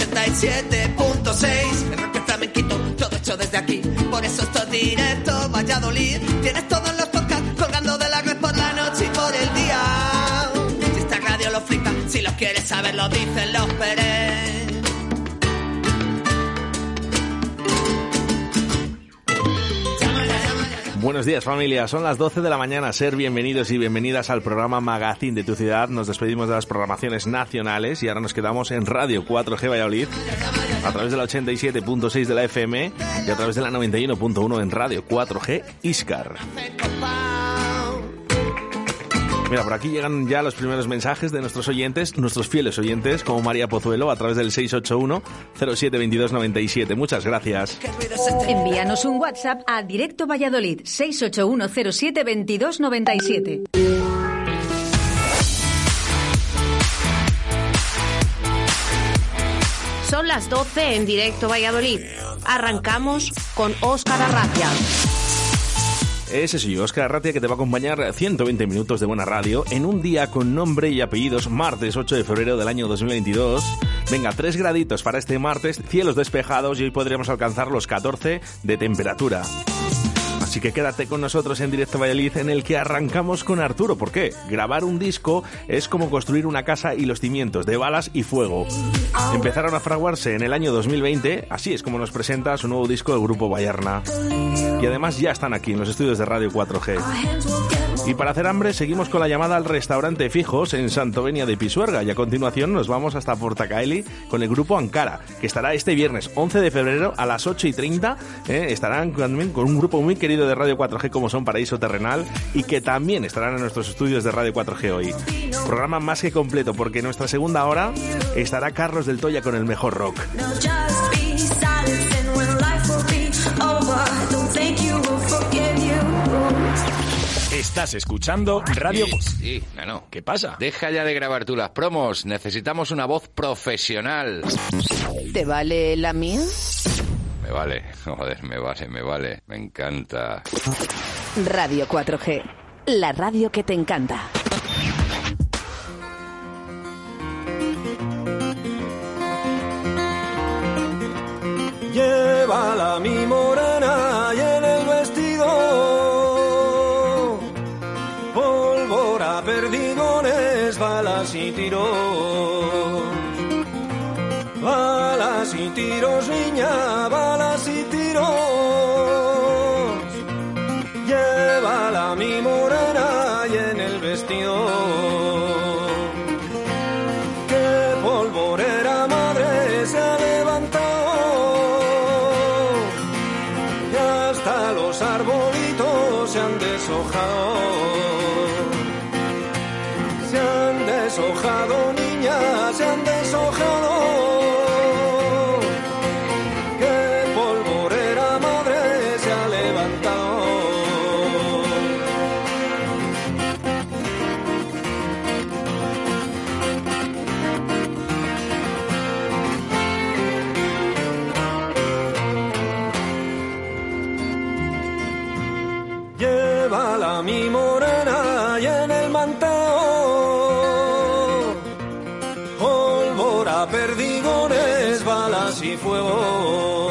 en el 87.6. El rock flamenquito, todo hecho desde aquí. Por eso esto es directo, Valladolid. Tienes todos los podcasts colgando de la red por la noche y por el día. Si esta radio lo flipa, si lo quieres saber, lo dicen los Pérez. Buenos días familia, son las 12 de la mañana, ser bienvenidos y bienvenidas al programa Magazine de tu ciudad. Nos despedimos de las programaciones nacionales y ahora nos quedamos en Radio 4G Valladolid a través de la 87.6 de la FM y a través de la 91.1 en Radio 4G Iscar. Mira, por aquí llegan ya los primeros mensajes de nuestros oyentes, nuestros fieles oyentes, como María Pozuelo, a través del 681-072297. Muchas gracias. Envíanos un WhatsApp a Directo Valladolid 681072297. Son las 12 en Directo Valladolid. Arrancamos con Óscar Arracia. Ese soy yo, Oscar Arratia, que te va a acompañar 120 minutos de buena radio en un día con nombre y apellidos, martes 8 de febrero del año 2022. Venga, tres graditos para este martes, cielos despejados y hoy podríamos alcanzar los 14 de temperatura. Así que quédate con nosotros en Directo Valladolid en el que arrancamos con Arturo. ¿Por qué? Grabar un disco es como construir una casa y los cimientos de balas y fuego. Empezaron a fraguarse en el año 2020, así es como nos presenta su nuevo disco el grupo Bayarna. Y además ya están aquí en los estudios de Radio 4G. Y para hacer hambre seguimos con la llamada al restaurante Fijos en Santovenia de Pisuerga y a continuación nos vamos hasta Portacaeli con el grupo Ankara, que estará este viernes 11 de febrero a las 8 y 30. ¿eh? Estarán también con un grupo muy querido de Radio 4G como son Paraíso Terrenal y que también estarán en nuestros estudios de Radio 4G hoy. Programa más que completo porque en nuestra segunda hora estará Carlos del Toya con el mejor rock. Estás escuchando Radio... Sí, no, no. ¿Qué pasa? Deja ya de grabar tú las promos. Necesitamos una voz profesional. ¿Te vale la mía? Me vale, joder, me vale, me vale. Me encanta. Radio 4G, la radio que te encanta. Llévala mi morena y en el vestido pólvora, perdigones, balas y tiros. Balas y tiros, niña, balas Llévala mi morena y en el manteo pólvora, perdigones, balas y fuego.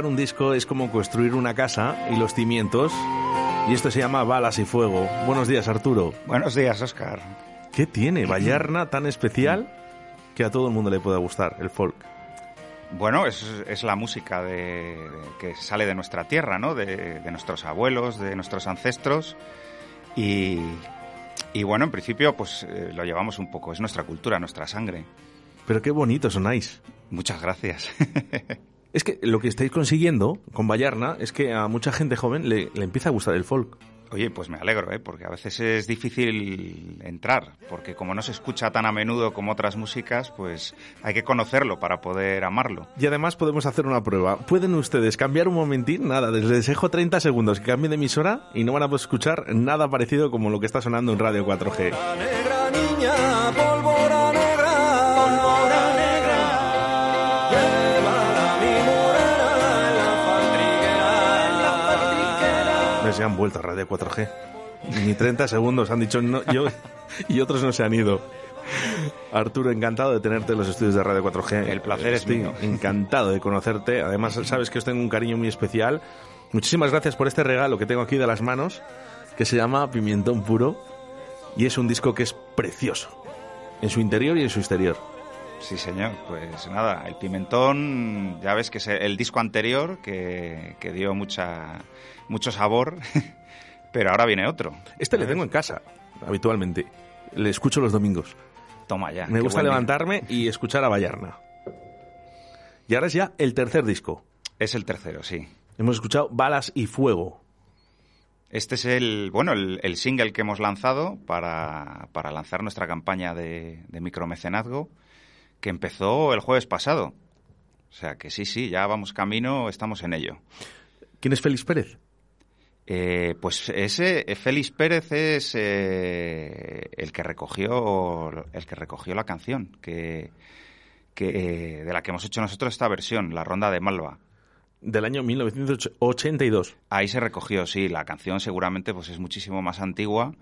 Grabar un disco es como construir una casa y los cimientos. Y esto se llama Balas y Fuego. Buenos días, Arturo. Buenos días, Oscar. ¿Qué tiene Vallarna tan especial que a todo el mundo le pueda gustar, el folk? Bueno, es, es la música de, de- que sale de nuestra tierra, ¿no? De, de nuestros abuelos, de nuestros ancestros. Y, y bueno, en principio, pues eh, lo llevamos un poco. Es nuestra cultura, nuestra sangre. Pero qué bonito sonáis. Muchas gracias. Es que lo que estáis consiguiendo con Vallarna es que a mucha gente joven le, le empieza a gustar el folk. Oye, pues me alegro, ¿eh? porque a veces es difícil entrar, porque como no se escucha tan a menudo como otras músicas, pues hay que conocerlo para poder amarlo. Y además podemos hacer una prueba. ¿Pueden ustedes cambiar un momentín? Nada, les dejo 30 segundos que cambien de emisora y no van a poder escuchar nada parecido como lo que está sonando en Radio 4G. La negra niña, se han vuelto a Radio 4G. Ni 30 segundos han dicho no, yo y otros no se han ido. Arturo, encantado de tenerte en los estudios de Radio 4G. El placer es mío. Encantado de conocerte. Además, sabes que os tengo un cariño muy especial. Muchísimas gracias por este regalo que tengo aquí de las manos, que se llama Pimientón Puro. Y es un disco que es precioso, en su interior y en su exterior. Sí, señor. Pues nada, el pimentón, ya ves que es el disco anterior que, que dio mucha, mucho sabor, pero ahora viene otro. Este le tengo en casa, habitualmente. Le escucho los domingos. Toma ya. Me gusta día. levantarme y escuchar a Vallarna. Y ahora es ya el tercer disco. Es el tercero, sí. Hemos escuchado Balas y Fuego. Este es el, bueno, el, el single que hemos lanzado para, para lanzar nuestra campaña de, de micromecenazgo, que empezó el jueves pasado. O sea que sí, sí, ya vamos camino, estamos en ello. ¿Quién es Félix Pérez? Eh, pues ese eh, Félix Pérez es eh, el que recogió el que recogió la canción que, que eh, de la que hemos hecho nosotros esta versión, la ronda de Malva. Del año 1982. Ahí se recogió, sí, la canción seguramente pues es muchísimo más antigua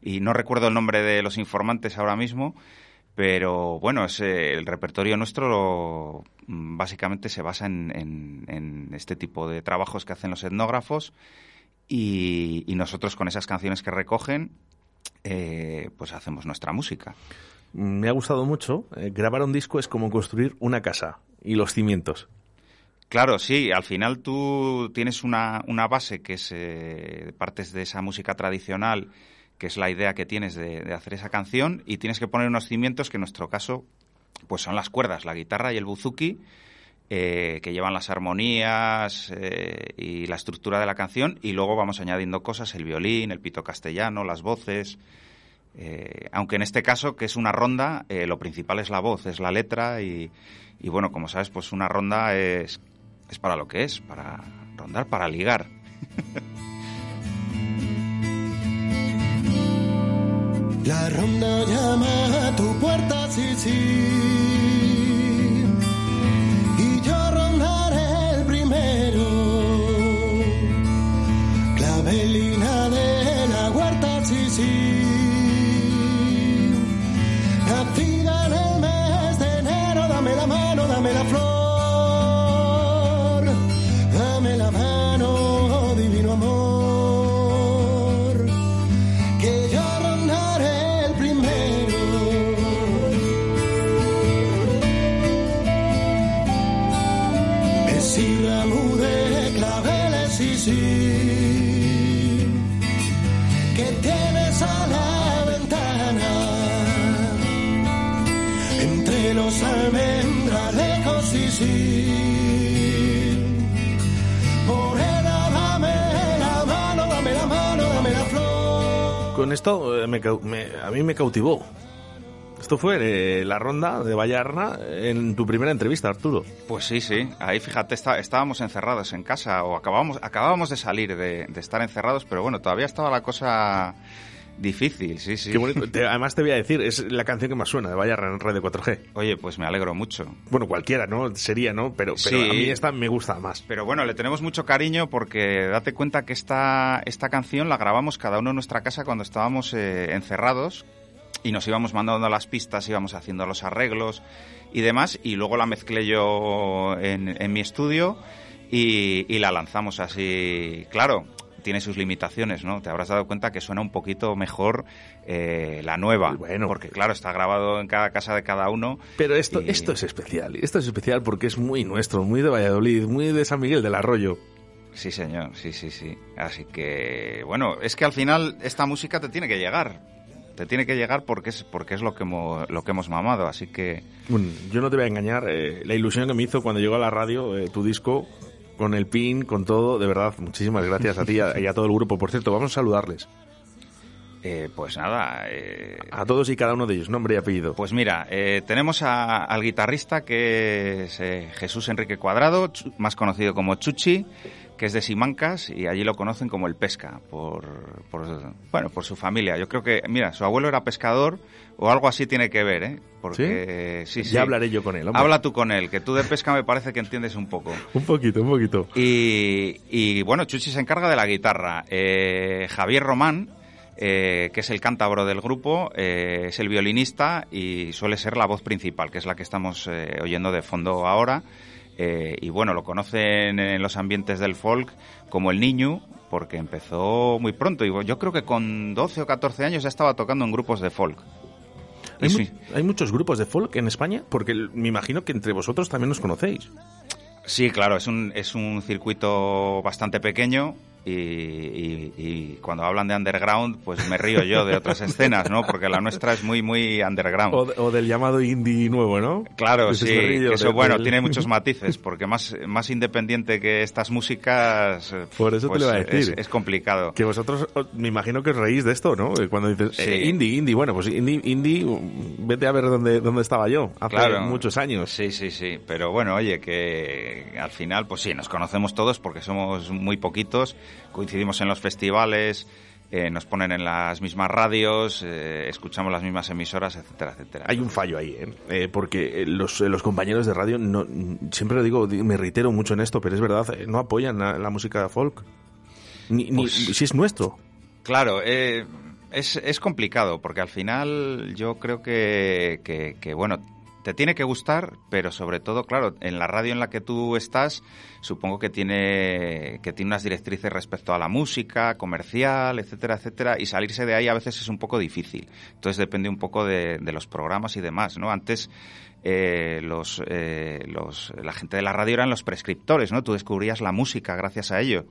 y no recuerdo el nombre de los informantes ahora mismo, pero bueno, es, eh, el repertorio nuestro lo- mm, básicamente se basa en, en- en este tipo de trabajos que hacen los etnógrafos y, y nosotros con esas canciones que recogen eh, pues hacemos nuestra música. Me ha gustado mucho. Eh, grabar un disco es como construir una casa y los cimientos. Claro, sí, al final tú tienes una, una base que es eh, partes de esa música tradicional, que es la idea que tienes de, de hacer esa canción, y tienes que poner unos cimientos que en nuestro caso pues son las cuerdas, la guitarra y el buzuki, eh, que llevan las armonías eh, y la estructura de la canción, y luego vamos añadiendo cosas, el violín, el pito castellano, las voces. eh, aunque en este caso, que es una ronda, lo principal es la voz, es la letra y, y bueno, como sabes, pues una ronda es, es para lo que es, para rondar, para ligar. La ronda llama a tu puerta, sí, sí. Huerta, sí, sí. Sí, sí. Morena, dame la mano, dame la mano, dame la flor. Con esto eh, me cau- me- a mí me cautivó. Esto fue eh, la ronda de Vallarna en tu primera entrevista, Arturo. Pues sí, sí. Ahí fíjate, está- estábamos encerrados en casa o acabábamos, acabábamos de salir de, de estar encerrados, pero bueno, todavía estaba la cosa Difícil, sí, sí. Qué bonito. Te- además te voy a decir, es la canción que más suena de Vaya Radio 4G. Oye, pues me alegro mucho. Bueno, cualquiera, ¿no? Sería, ¿no? Pero, pero Sí. a mí esta me gusta más. Pero bueno, le tenemos mucho cariño porque date cuenta que esta, esta canción la grabamos cada uno en nuestra casa cuando estábamos eh, encerrados y nos íbamos mandando las pistas, íbamos haciendo los arreglos y demás y luego la mezclé yo en, en mi estudio y, y la lanzamos así. Claro, tiene sus limitaciones, ¿no? Te habrás dado cuenta que suena un poquito mejor eh, la nueva. Bueno. porque claro, está grabado en cada casa de cada uno. Pero esto, Y- esto es especial. Esto es especial porque es muy nuestro, muy de Valladolid, muy de San Miguel del Arroyo. Sí, señor, sí, sí, sí. Así que, bueno, es que al final esta música te tiene que llegar. Te tiene que llegar porque es, porque es lo, que hemos, lo que hemos mamado. Así que, Bueno, yo no te voy a engañar, eh, la ilusión que me hizo cuando llegó a la radio eh, tu disco, con el pin, con todo, de verdad, muchísimas gracias a ti y a, y a todo el grupo. Por cierto, vamos a saludarles. Eh, pues nada. eh, A todos y cada uno de ellos, nombre y apellido. pues mira, eh, tenemos a- al guitarrista que es eh, Jesús Enrique Cuadrado, más conocido como Chuchi, que es de Simancas y allí lo conocen como el Pesca, por, por, bueno, por su familia. Yo creo que, mira, su abuelo era pescador o algo así tiene que ver, ¿eh? Porque, sí, sí. Ya hablaré yo con él. hombre. Habla tú con él, que tú de pesca me parece que entiendes un poco. Un poquito, un poquito. Y, y, bueno, Chuchi se encarga de la guitarra. Eh, Javier Román, eh, que es el cántabro del grupo, eh, es el violinista y suele ser la voz principal, que es la que estamos eh, oyendo de fondo ahora. Eh, y bueno, lo conocen en los ambientes del folk como el niño, porque empezó muy pronto. Y yo creo que con 12 o 14 años ya estaba tocando en grupos de folk. ¿Hay, sí. mu- hay muchos grupos de folk en España? Porque me imagino que entre vosotros también os conocéis. Sí, claro, es un, es un circuito bastante pequeño y, y- y cuando hablan de underground, pues me río yo de otras escenas, ¿no? Porque la nuestra es muy, muy underground. O, o del llamado indie nuevo, ¿no? Claro, sí, eso de- bueno, del- tiene muchos matices, porque más, más independiente que estas músicas, Por eso te pues, lo iba a es- decir. Es, complicado. Que vosotros, os- me imagino que os reís de esto, ¿no? Eh, Cuando dices, Sí. eh, indie, indie, bueno, pues indie, indie, vete a ver dónde, dónde estaba yo hace Claro. muchos años. Sí, sí, sí. Pero bueno, oye, que al final, pues sí, nos conocemos todos porque somos muy poquitos, coincidimos en los festivales, eh, nos ponen en las mismas radios, eh, escuchamos las mismas emisoras, etcétera, etcétera. Hay un fallo ahí, ¿eh? Eh, porque los, los compañeros de radio, no, siempre lo digo, di- me reitero mucho en esto, pero es verdad, no apoyan la, la música folk. Ni, ni- Pues- si es nuestro. Claro, eh, es, es complicado porque al final yo creo que, que, que, bueno, te tiene que gustar, pero sobre todo, claro, en la radio en la que tú estás, supongo que tiene, que tiene unas directrices respecto a la música, comercial, etcétera, etcétera, y salirse de ahí a veces es un poco difícil. Entonces depende un poco de, los programas y demás, ¿no? Antes eh, los, eh, los, la gente de la radio eran los prescriptores, ¿no? Tú descubrías la música gracias a ello.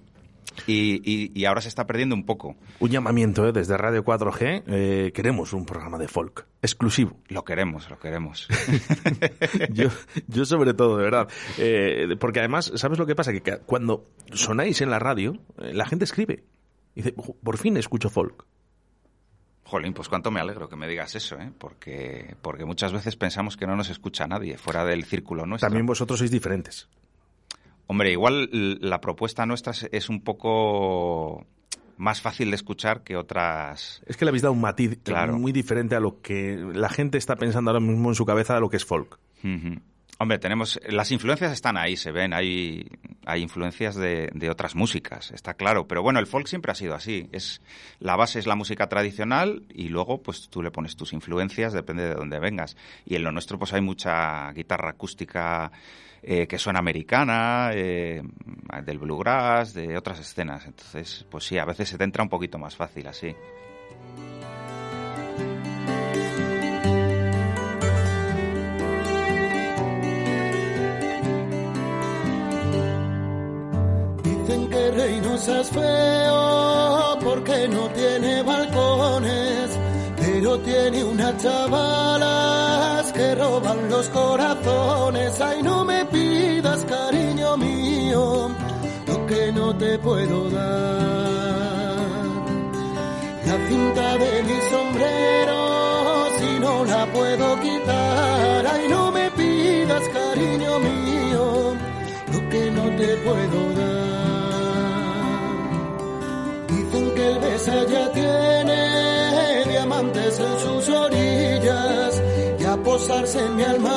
Y, y- y ahora se está perdiendo un poco. Un llamamiento ¿eh? desde Radio 4G. eh, queremos un programa de folk exclusivo. Lo queremos, lo queremos. yo, yo sobre todo, de verdad. Eh, porque además, ¿sabes lo que pasa? Que cuando sonáis en la radio, eh, la gente escribe. Y dice, "Jo, por fin escucho folk. Jolín, pues cuánto me alegro que me digas eso, ¿eh? Porque, porque muchas veces pensamos que no nos escucha nadie fuera del círculo nuestro. También vosotros sois diferentes. Hombre, igual la propuesta nuestra es- un poco más fácil de escuchar que otras. Es que le habéis dado un matiz Claro. muy diferente a lo que la gente está pensando ahora mismo en su cabeza de lo que es folk. Hombre, tenemos las influencias están ahí, se ven, hay, hay influencias de, de otras músicas, está claro. Pero bueno, el folk siempre ha sido así. Es la base es la música tradicional y luego pues tú le pones tus influencias, depende de dónde vengas. Y en lo nuestro pues hay mucha guitarra acústica eh, que suena americana, eh, del bluegrass, de otras escenas. Entonces, pues sí, a veces se te entra un poquito más fácil así. Dicen que Reynosa es feo porque no tiene balcones, tiene unas chavalas que roban los corazones. Ay, no me pidas, cariño mío, lo que no te puedo dar. La cinta de mi sombrero, si no la puedo quitar. Ay, no me pidas, cariño mío, lo que no te puedo posarse en mi alma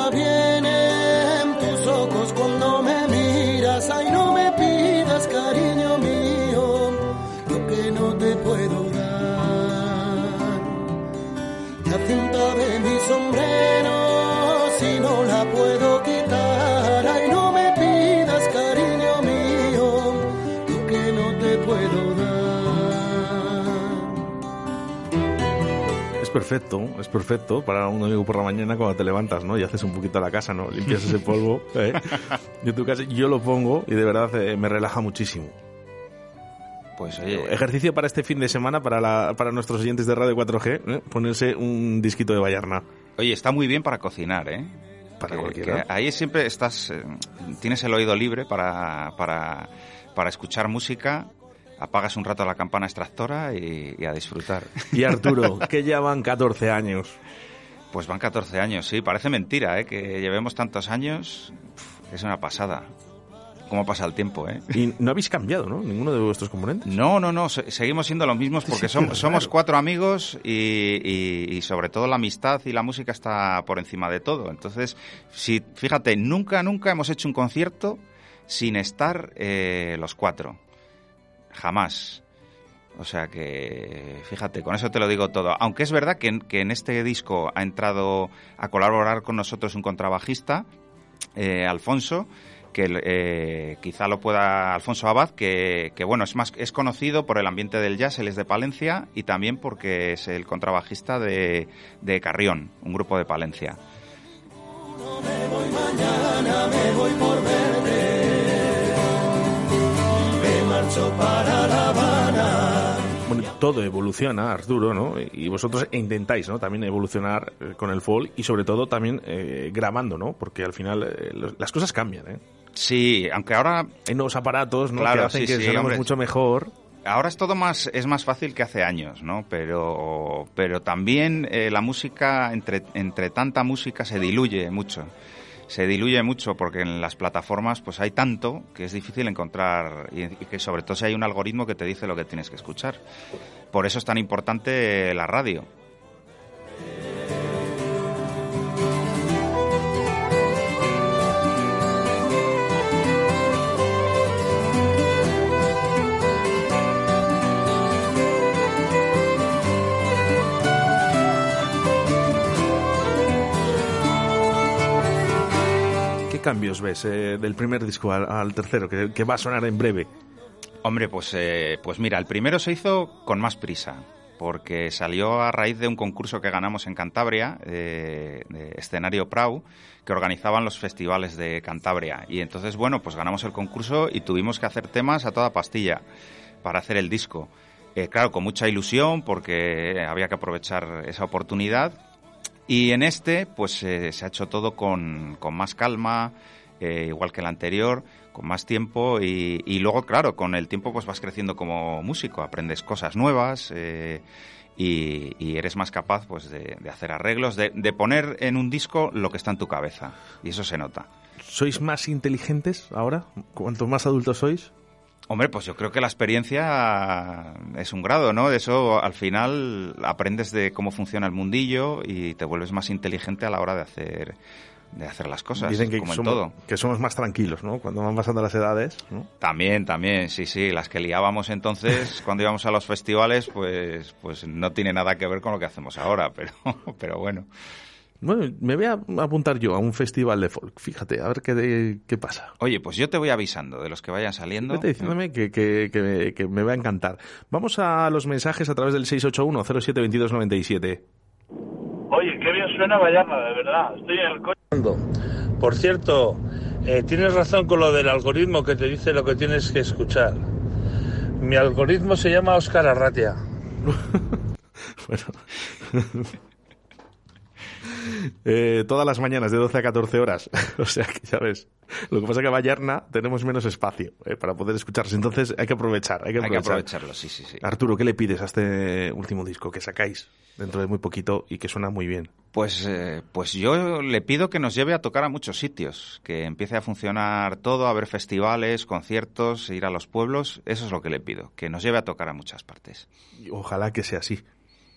perfecto, es perfecto para un amigo por la mañana cuando te levantas, ¿no? Y haces un poquito la casa, ¿no? Limpias ese polvo, ¿eh? Y en tu casa yo lo pongo y de verdad eh, me relaja muchísimo. Pues oye, Ejercicio para este fin de semana para, la- para nuestros oyentes de Radio 4G, ¿eh? ponerse un disquito de Vallarna. oye, está muy bien para cocinar, ¿eh? Para Que- cualquiera. que ahí siempre estás, eh, tienes el oído libre para, para, para escuchar música, apagas un rato la campana extractora y, y a disfrutar. Y Arturo, que ya van 14 años. Pues van 14 años, sí, parece mentira, ¿eh? Que llevemos tantos años, Uf, es una pasada. ¿Cómo pasa el tiempo, eh? Y no habéis cambiado, ¿no? Ninguno de vuestros componentes. No, no, no, se- seguimos siendo los mismos porque Sí, som- claro. somos cuatro amigos y, y- y sobre todo la amistad y la música está por encima de todo. Entonces, si, fíjate, nunca, nunca hemos hecho un concierto sin estar eh, los cuatro. Jamás. O sea que, fíjate, con eso te lo digo todo. Aunque es verdad que, en- este disco ha entrado a colaborar con nosotros un contrabajista, eh, Alfonso, que eh, quizá lo pueda Alfonso Abad, que, bueno, es más es conocido por el ambiente del jazz, él es de Palencia y también porque es el contrabajista de, de Carrión, un grupo de Palencia. Mañana me voy por verte. Marcho para La Habana. Bueno, todo evoluciona, Arturo, ¿no? Y vosotros intentáis, ¿no? También evolucionar eh, con el folk y sobre todo también eh, grabando, ¿no? Porque al final eh, las cosas cambian, ¿eh? Sí, aunque ahora Hay nuevos aparatos, ¿no? Claro, que hacen sí, que sí, hombre. mucho mejor. Ahora es todo más, es más fácil que hace años, ¿no? Pero, pero también eh, la música, entre, entre tanta música, se diluye mucho. Se diluye mucho porque en las plataformas pues hay tanto que es difícil encontrar y, que sobre todo si hay un algoritmo que te dice lo que tienes que escuchar. Por eso es tan importante la radio. Cambios ves eh, del primer disco al, al tercero, que, que va a sonar en breve? Hombre, pues, eh, pues mira, el primero se hizo con más prisa, porque salió a raíz de un concurso que ganamos en Cantabria, eh, de escenario Prau, que organizaban los festivales de Cantabria. Y entonces, bueno, pues ganamos el concurso y tuvimos que hacer temas a toda pastilla para hacer el disco. Eh, claro, con mucha ilusión, porque había que aprovechar esa oportunidad. Y en este, pues eh, se ha hecho todo con, con más calma, eh, igual que el anterior, con más tiempo y, y luego, claro, con el tiempo pues vas creciendo como músico, aprendes cosas nuevas eh, y, y eres más capaz pues de, de hacer arreglos, de, de poner en un disco lo que está en tu cabeza y eso se nota. ¿Sois más inteligentes ahora? Cuanto más adultos sois. Hombre, pues yo creo que la experiencia es un grado, ¿no? De eso al final aprendes de cómo funciona el mundillo y te vuelves más inteligente a la hora de hacer de hacer las cosas, Dicen que como en somos, todo. que somos más tranquilos, ¿no? Cuando van pasando las edades, ¿no? También, también, sí, sí, las que liábamos entonces cuando íbamos a los festivales, pues, pues no tiene nada que ver con lo que hacemos ahora, pero, pero bueno. Bueno, me voy a apuntar yo a un festival de folk, fíjate, a ver qué, qué pasa. Oye, pues yo te voy avisando de los que vayan saliendo. Vete diciéndome que, que, que, me- que me va a encantar. Vamos a los mensajes a través del 681-072297. Oye, qué bien suena Vallarna, de verdad. Estoy en el coche. Por cierto, eh, tienes razón con lo del algoritmo que te dice lo que tienes que escuchar. Mi algoritmo se llama Oscar Arratia. Bueno. Eh, todas las mañanas de 12 a 14 horas. o sea que ya ves. Lo que pasa es que a Vallarna tenemos menos espacio eh, para poder escucharse. Entonces hay que aprovechar. Hay que Hay que aprovechar. aprovecharlo, sí, sí, sí. Arturo, ¿qué le pides a este último disco que sacáis dentro de muy poquito y que suena muy bien? Pues, eh, pues yo le pido que nos lleve a tocar a muchos sitios, que empiece a funcionar todo, a ver festivales, conciertos, ir a los pueblos. Eso es lo que le pido, que nos lleve a tocar a muchas partes. Ojalá que sea así.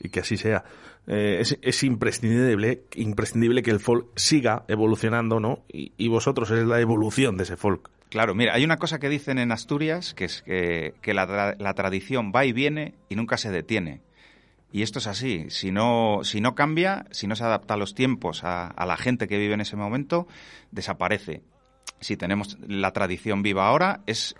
y que así sea. Eh, es, es imprescindible, imprescindible que el folk siga evolucionando, ¿no? Y, y vosotros es la evolución de ese folk. Claro, mira, hay una cosa que dicen en Asturias, que es que, que la, tra- la tradición va y viene y nunca se detiene. Y esto es así. Si no, si no cambia, si no se adapta a los tiempos, a, a la gente que vive en ese momento, desaparece. Si tenemos la tradición viva ahora, es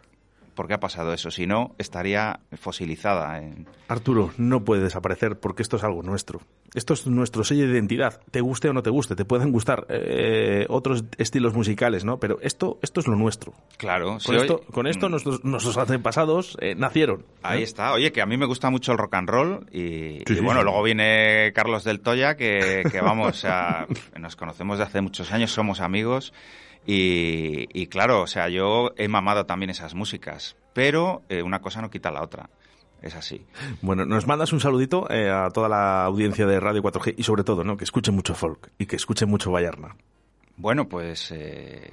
porque ha pasado eso. Si no, estaría fosilizada. En... Arturo, no puede desaparecer porque esto es algo nuestro. Esto es nuestro sello de identidad. Te guste o no te guste, te pueden gustar eh, otros estilos musicales, ¿no? Pero esto, esto es lo nuestro. Claro, Con sí, esto, con esto mm. nuestros, nuestros antepasados eh, nacieron. Ahí ¿eh? está. Oye, que a mí me gusta mucho el rock and roll y, Sí, y sí, bueno, sí. luego viene Carlos del Toya, que, que vamos, sea, nos conocemos de hace muchos años, somos amigos y, y claro, o sea, yo he mamado también esas músicas, pero eh, una cosa no quita la otra. Es así. Bueno, nos mandas un saludito eh, a toda la audiencia de Radio 4G y sobre todo, ¿no? Que escuchen mucho folk y que escuchen mucho Vallarna. Bueno, pues eh,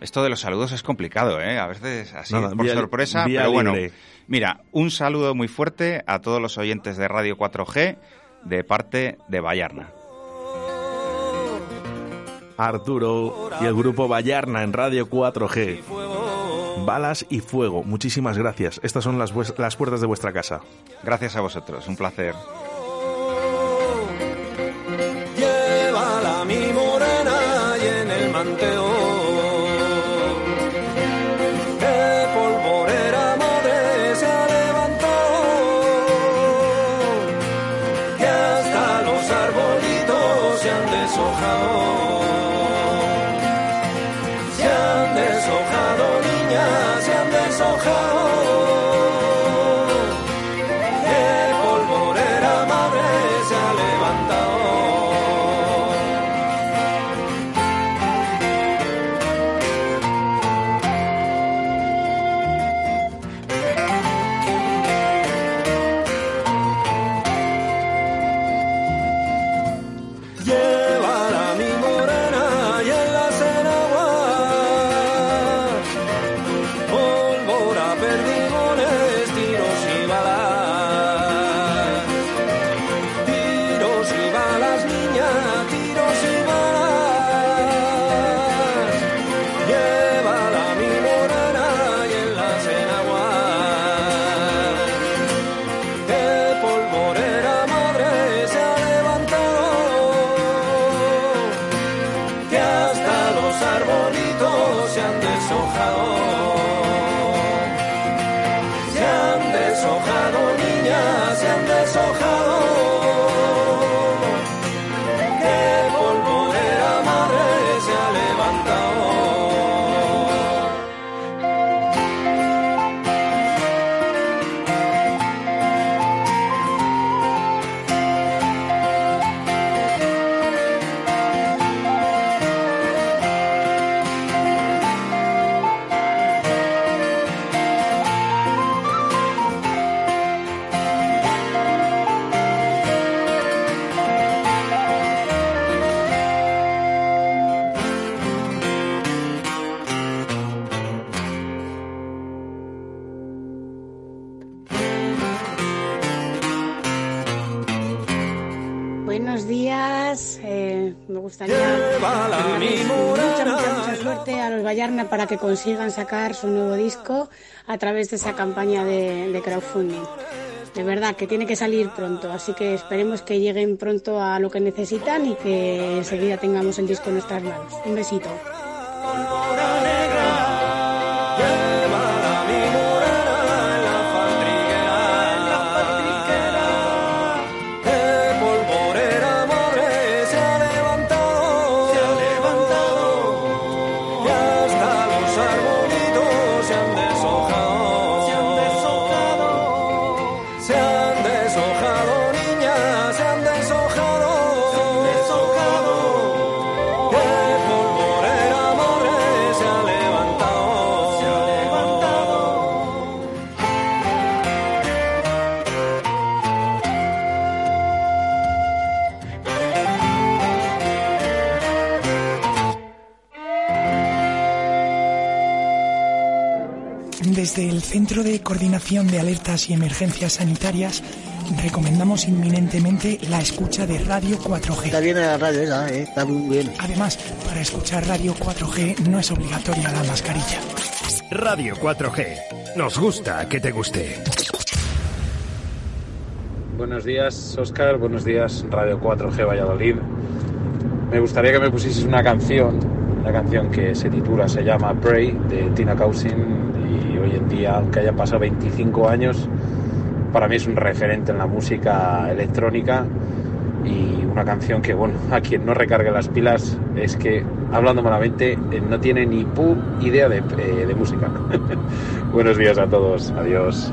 esto de los saludos es complicado, ¿eh? A veces así Nada, por vía- sorpresa, vía pero bueno. libre. Mira, un saludo muy fuerte a todos los oyentes de Radio 4G de parte de Vallarna. Arturo y el grupo Vallarna en Radio 4G. Balas y fuego. Muchísimas gracias. Estas son las, las puertas de vuestra casa. Gracias a vosotros, un placer. Oh. Tiros y balas, Vallarna para que consigan sacar su nuevo disco a través de esa campaña de, de crowdfunding. De verdad que tiene que salir pronto, así que esperemos que lleguen pronto a lo que necesitan y que enseguida tengamos el disco en nuestras manos. Un besito. Centro de Coordinación de Alertas y Emergencias Sanitarias recomendamos inminentemente la escucha de Radio 4G. Está bien la radio esa, ¿eh? está muy bien. Además, para escuchar Radio 4G no es obligatoria la mascarilla. Radio 4G. Nos gusta que te guste. Buenos días, Oscar. Buenos días, Radio 4G Valladolid. Me gustaría que me pusieses una canción, una canción que se titula, se llama Pray, de Tina Cousin. Hoy en día, aunque hayan pasado 25 años, para mí es un referente en la música electrónica y una canción que, bueno, a quien no recargue las pilas es que, hablando malamente, eh, no tiene ni pu idea de, eh, de música. Buenos días a todos. Adiós.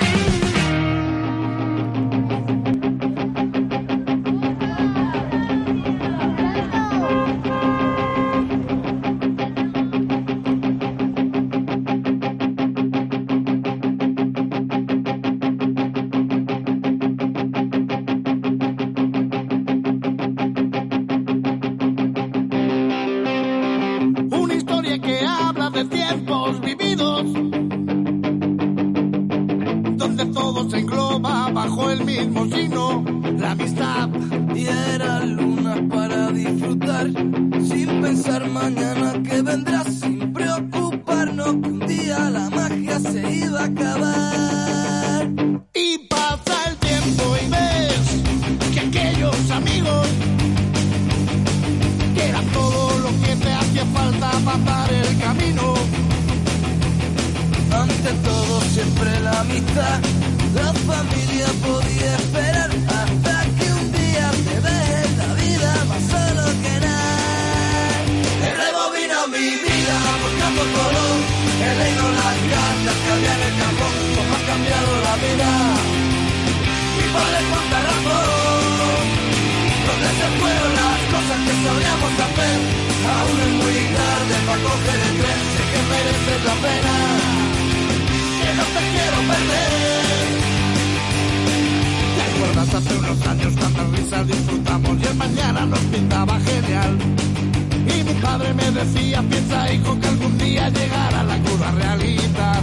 todo se engloba bajo el mismo signo, la amistad. Y era lunas para disfrutar, sin pensar mañana que vendrás. Fueron las cosas que sabíamos hacer, aún es muy tarde para coger el tren, sé que mereces la pena que no te quiero perder. ¿Te hace unos años cuántas risas disfrutamos y el mañana nos pintaba genial? Y mi padre me decía, piensa hijo que algún día llegará la cruda realidad.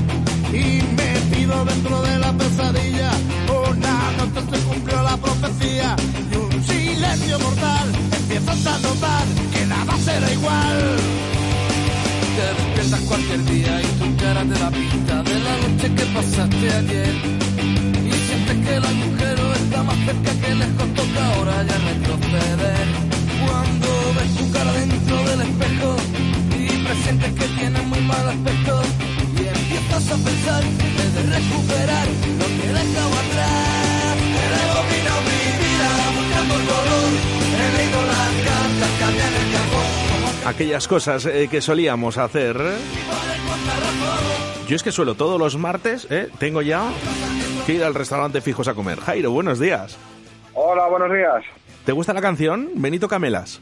Y metido dentro de la pesadilla, una noche se cumplió la profecía silencio mortal empiezas a notar que nada será igual. Te despiertas cualquier día y tu cara te da pinta de la noche que pasaste ayer. Y sientes que el agujero está más cerca que lejos toca ahora ya retroceder. Cuando ves tu cara dentro del espejo y presientes que tienes muy mal aspecto. Y empiezas a pensar debes recuperar lo que he dejado atrás. Aquellas cosas eh, que solíamos hacer. Yo es que suelo todos los martes, eh, tengo ya que ir al restaurante fijos a comer. Jairo, buenos días. Hola, buenos días. ¿Te gusta la canción? Benito Camelas.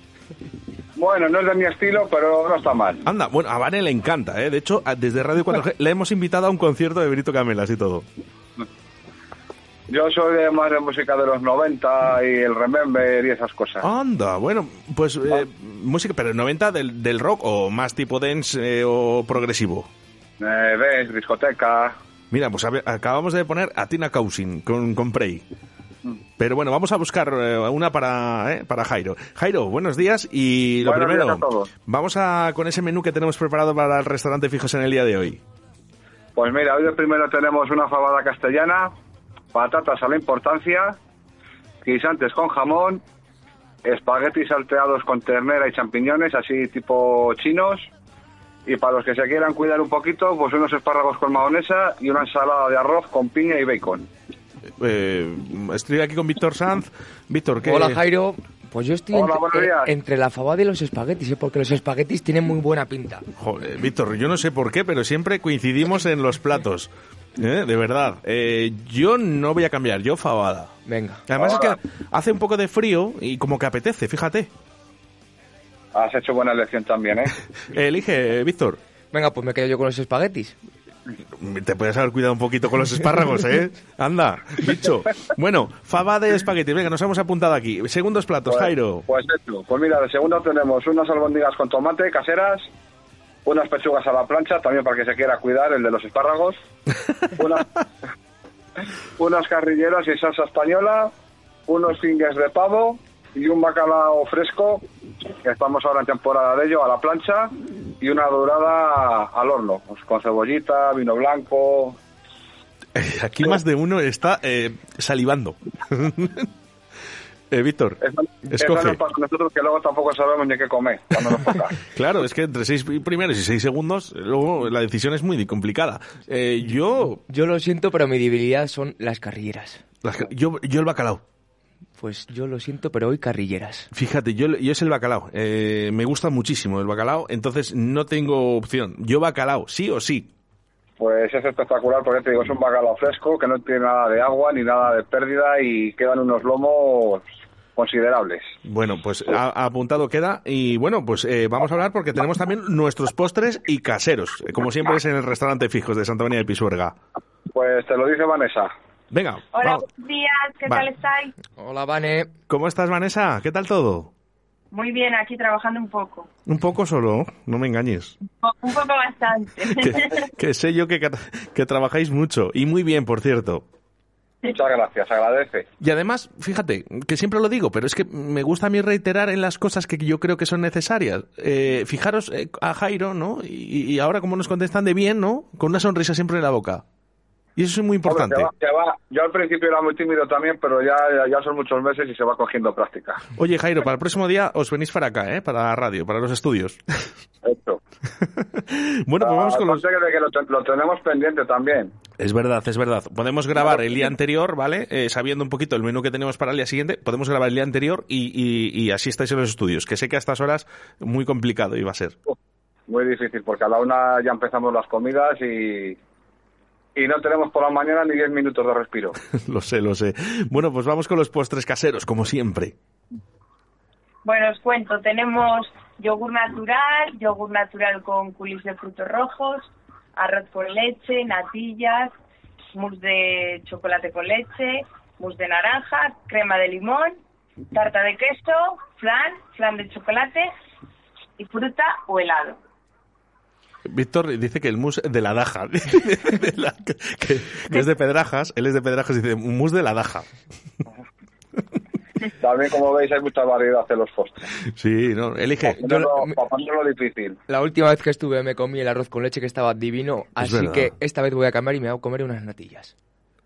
Bueno, no es de mi estilo, pero no está mal. Anda, bueno, a Vane le encanta, ¿eh? De hecho, desde Radio 4G le hemos invitado a un concierto de Benito Camelas y todo. Yo soy de más de música de los 90 y el Remember y esas cosas. Anda, bueno, pues eh, música, pero el 90 del, del rock o más tipo dance eh, o progresivo. Eh, ves, discoteca. Mira, pues a ver, acabamos de poner a Tina Cousin con, con Prey. Pero bueno, vamos a buscar eh, una para, eh, para Jairo. Jairo, buenos días y lo Buenos primero, días a todos. vamos a con ese menú que tenemos preparado para el restaurante fijos en el día de hoy. Pues mira, hoy primero tenemos una fabada castellana, patatas a la importancia, guisantes con jamón, espaguetis salteados con ternera y champiñones, así tipo chinos. Y para los que se quieran cuidar un poquito, pues unos espárragos con mahonesa y una ensalada de arroz con piña y bacon. Eh, estoy aquí con Víctor Sanz. Víctor, ¿qué? Hola Jairo, pues yo estoy Hola, entre, eh, entre la fabada y los espaguetis, ¿eh? porque los espaguetis tienen muy buena pinta. Joder, Víctor, yo no sé por qué, pero siempre coincidimos en los platos. ¿Eh? De verdad. Eh, yo no voy a cambiar, yo fabada. Venga. Además es que hace un poco de frío y como que apetece, fíjate. Has hecho buena elección también, ¿eh? Elige, Víctor. Venga, pues me quedo yo con los espaguetis. Te puedes haber cuidado un poquito con los espárragos, ¿eh? Anda, bicho. Bueno, fava de espagueti. Venga, nos hemos apuntado aquí. Segundos platos, Pues- Jairo. Pues hecho. Pues mira, de segundo tenemos unas albóndigas con tomate caseras, unas pechugas a la plancha, también para que se quiera cuidar, el de los espárragos, una- unas carrilleras y salsa española, unos fingers de pavo y un bacalao fresco, que estamos ahora en temporada de ello, a la plancha, y una dorada al horno, pues con cebollita, vino blanco. Aquí más de uno está eh, salivando. eh, Víctor, Eso, eso escoge. no nosotros que luego tampoco sabemos ni qué comer cuando nos toca. Claro, es que entre seis primeros y seis segundos, luego la decisión es muy complicada. Eh, yo, Yo lo siento, pero mi debilidad son las carrilleras. las- yo, yo el bacalao. Pues yo lo siento, pero hoy carrilleras. Fíjate, yo, yo es el bacalao. Eh, me gusta muchísimo el bacalao, entonces no tengo opción. Yo bacalao, sí o sí. Pues es espectacular porque te digo, es un bacalao fresco que no tiene nada de agua ni nada de pérdida y quedan unos lomos considerables. Bueno, pues a- apuntado queda. Y bueno, pues eh, vamos a hablar porque tenemos también nuestros postres y caseros, eh, como siempre es en el restaurante Fijos de Santa María de Pisuerga. Pues te lo dice Vanessa. Venga, Hola, vamos. buenos días, ¿qué Va. tal estáis? Hola, Vane. ¿Cómo estás, Vanessa? ¿Qué tal todo? Muy bien, aquí trabajando un poco. Un poco solo, no me engañes. Un poco bastante. Que, que sé yo que, que trabajáis mucho y muy bien, por cierto. Muchas gracias, agradece. Y además, fíjate, que siempre lo digo, pero es que me gusta a mí reiterar en las cosas que yo creo que son necesarias. Eh, fijaros eh, a Jairo, ¿no? Y, y ahora como nos contestan de bien, ¿no? Con una sonrisa siempre en la boca. Y eso es muy importante. Hombre, va- va. Yo al principio era muy tímido también, pero ya, ya son muchos meses y se va cogiendo práctica. Oye, Jairo, para el próximo día os venís para acá, ¿eh? Para la radio, para los estudios. Esto. Bueno, pues vamos con los... Que lo, te- lo tenemos pendiente también. Es verdad, es verdad. Podemos grabar el día anterior, ¿vale? Eh, sabiendo un poquito el menú que tenemos para el día siguiente, podemos grabar el día anterior y, y- y así estáis en los estudios, que sé que a estas horas muy complicado iba a ser. Muy difícil, porque a la una ya empezamos las comidas y, y no tenemos por la mañana ni 10 minutos de respiro. lo sé, lo sé. Bueno, pues vamos con los postres caseros, como siempre. Bueno, os cuento, tenemos yogur natural, yogur natural con culis de frutos rojos, arroz con leche, natillas, mousse de chocolate con leche, mousse de naranja, crema de limón, tarta de queso, flan, flan de chocolate y fruta o helado. Víctor dice que el mus de la Daja, De la- que, que es de Pedrajas, él es de Pedrajas y dice mus de la Daja. También, como veis, hay mucha variedad en los postres. Sí, no, elige. Para ponerlo- para ponerlo difícil. La última vez que estuve me comí el arroz con leche que estaba divino, Es así verdad. que esta vez voy a cambiar y me voy a comer unas natillas.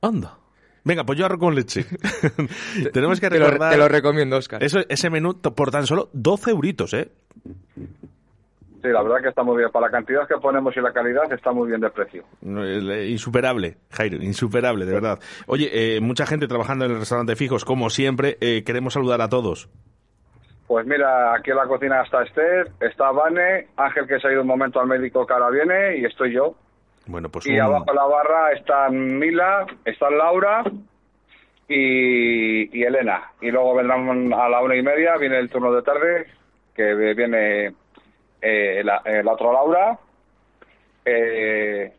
Anda. Venga, pues yo arroz con leche. Tenemos que Te lo- recordar... te lo recomiendo, Óscar. Eso, ese menú por tan solo 12 euritos, ¿eh? Sí, la verdad que está muy bien. Para la cantidad que ponemos y la calidad está muy bien de precio. Eh, Insuperable, Jairo, insuperable, de verdad. Oye, eh, mucha gente trabajando en el restaurante Fijos, como siempre, eh, queremos saludar a todos. Pues mira, aquí en la cocina está Esther, está Vane, Ángel que se ha ido un momento al médico que ahora viene y estoy yo. Bueno, pues y un- abajo en la barra están Mila, está Laura y, y Elena. Y luego vendrán a la una y media, viene el turno de tarde, que viene eh, la, la otra Laura, eh,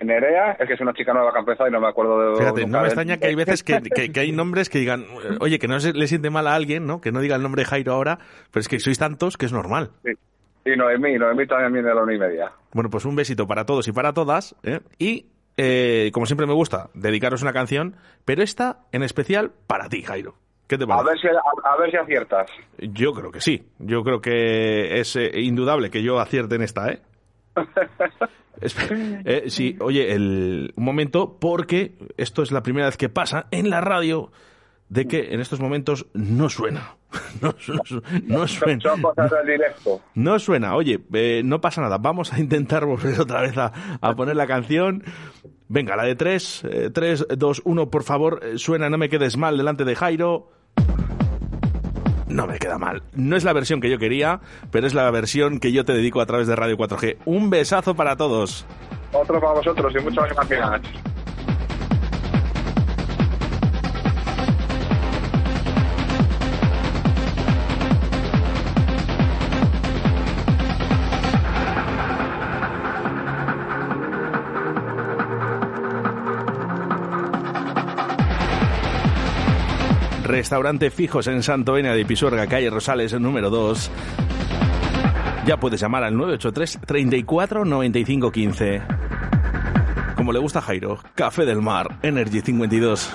Nerea, es que es una chica nueva que ha empezado y no me acuerdo de Fíjate, no me de- extraña que hay veces que, que- que hay nombres que digan, oye, que no se le siente mal a alguien, ¿no? Que no diga el nombre de Jairo ahora, pero es que sois tantos que es normal. Sí. Y Noemí, Noemí también viene a la una y media. Bueno, pues un besito para todos y para todas. ¿eh? Y, eh, como siempre me gusta, dedicaros una canción, pero esta en especial para ti, Jairo. ¿Qué te A ver si, a, a ver si aciertas. Yo creo que sí. Yo creo que es eh, indudable que yo acierte en esta, ¿eh? Eh, sí, oye, el, un momento, porque esto es la primera vez que pasa en la radio de que en estos momentos no suena. No, su- no suena. Son cosas del directo. No suena. Oye, eh, no pasa nada. Vamos a intentar volver otra vez a, a poner la canción. Venga, la de 3, 3, 2, 1, por favor, eh, suena No me quedes mal delante de Jairo. No me queda mal. No es la versión que yo quería, pero es la versión que yo te dedico a través de Radio 4G. Un besazo para todos. Otro para vosotros y muchas gracias. Restaurante Fijos en Santo Ena de Pisuerga, calle Rosales, número 2. Ya puedes llamar al 983 34 95 15. Como le gusta Jairo, Café del Mar, Energy 52.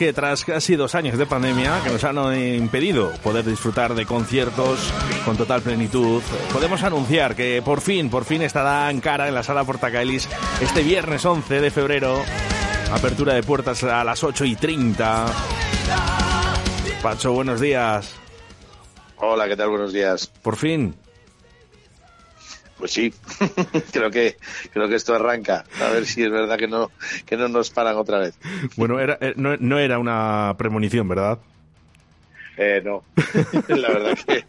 Que tras casi dos años de pandemia que nos han impedido poder disfrutar de conciertos con total plenitud, podemos anunciar que por fin, por fin estará en cara en la sala Portacaelis este viernes 11 de febrero. Apertura de puertas a las 8 y 30. Pacho, buenos días. Hola, ¿qué tal? Buenos días. Por fin. Pues sí, creo que creo que esto arranca. A ver si es verdad que no que no nos paran otra vez. Bueno, era, eh, no, no era una premonición, ¿verdad? Eh, no, la verdad que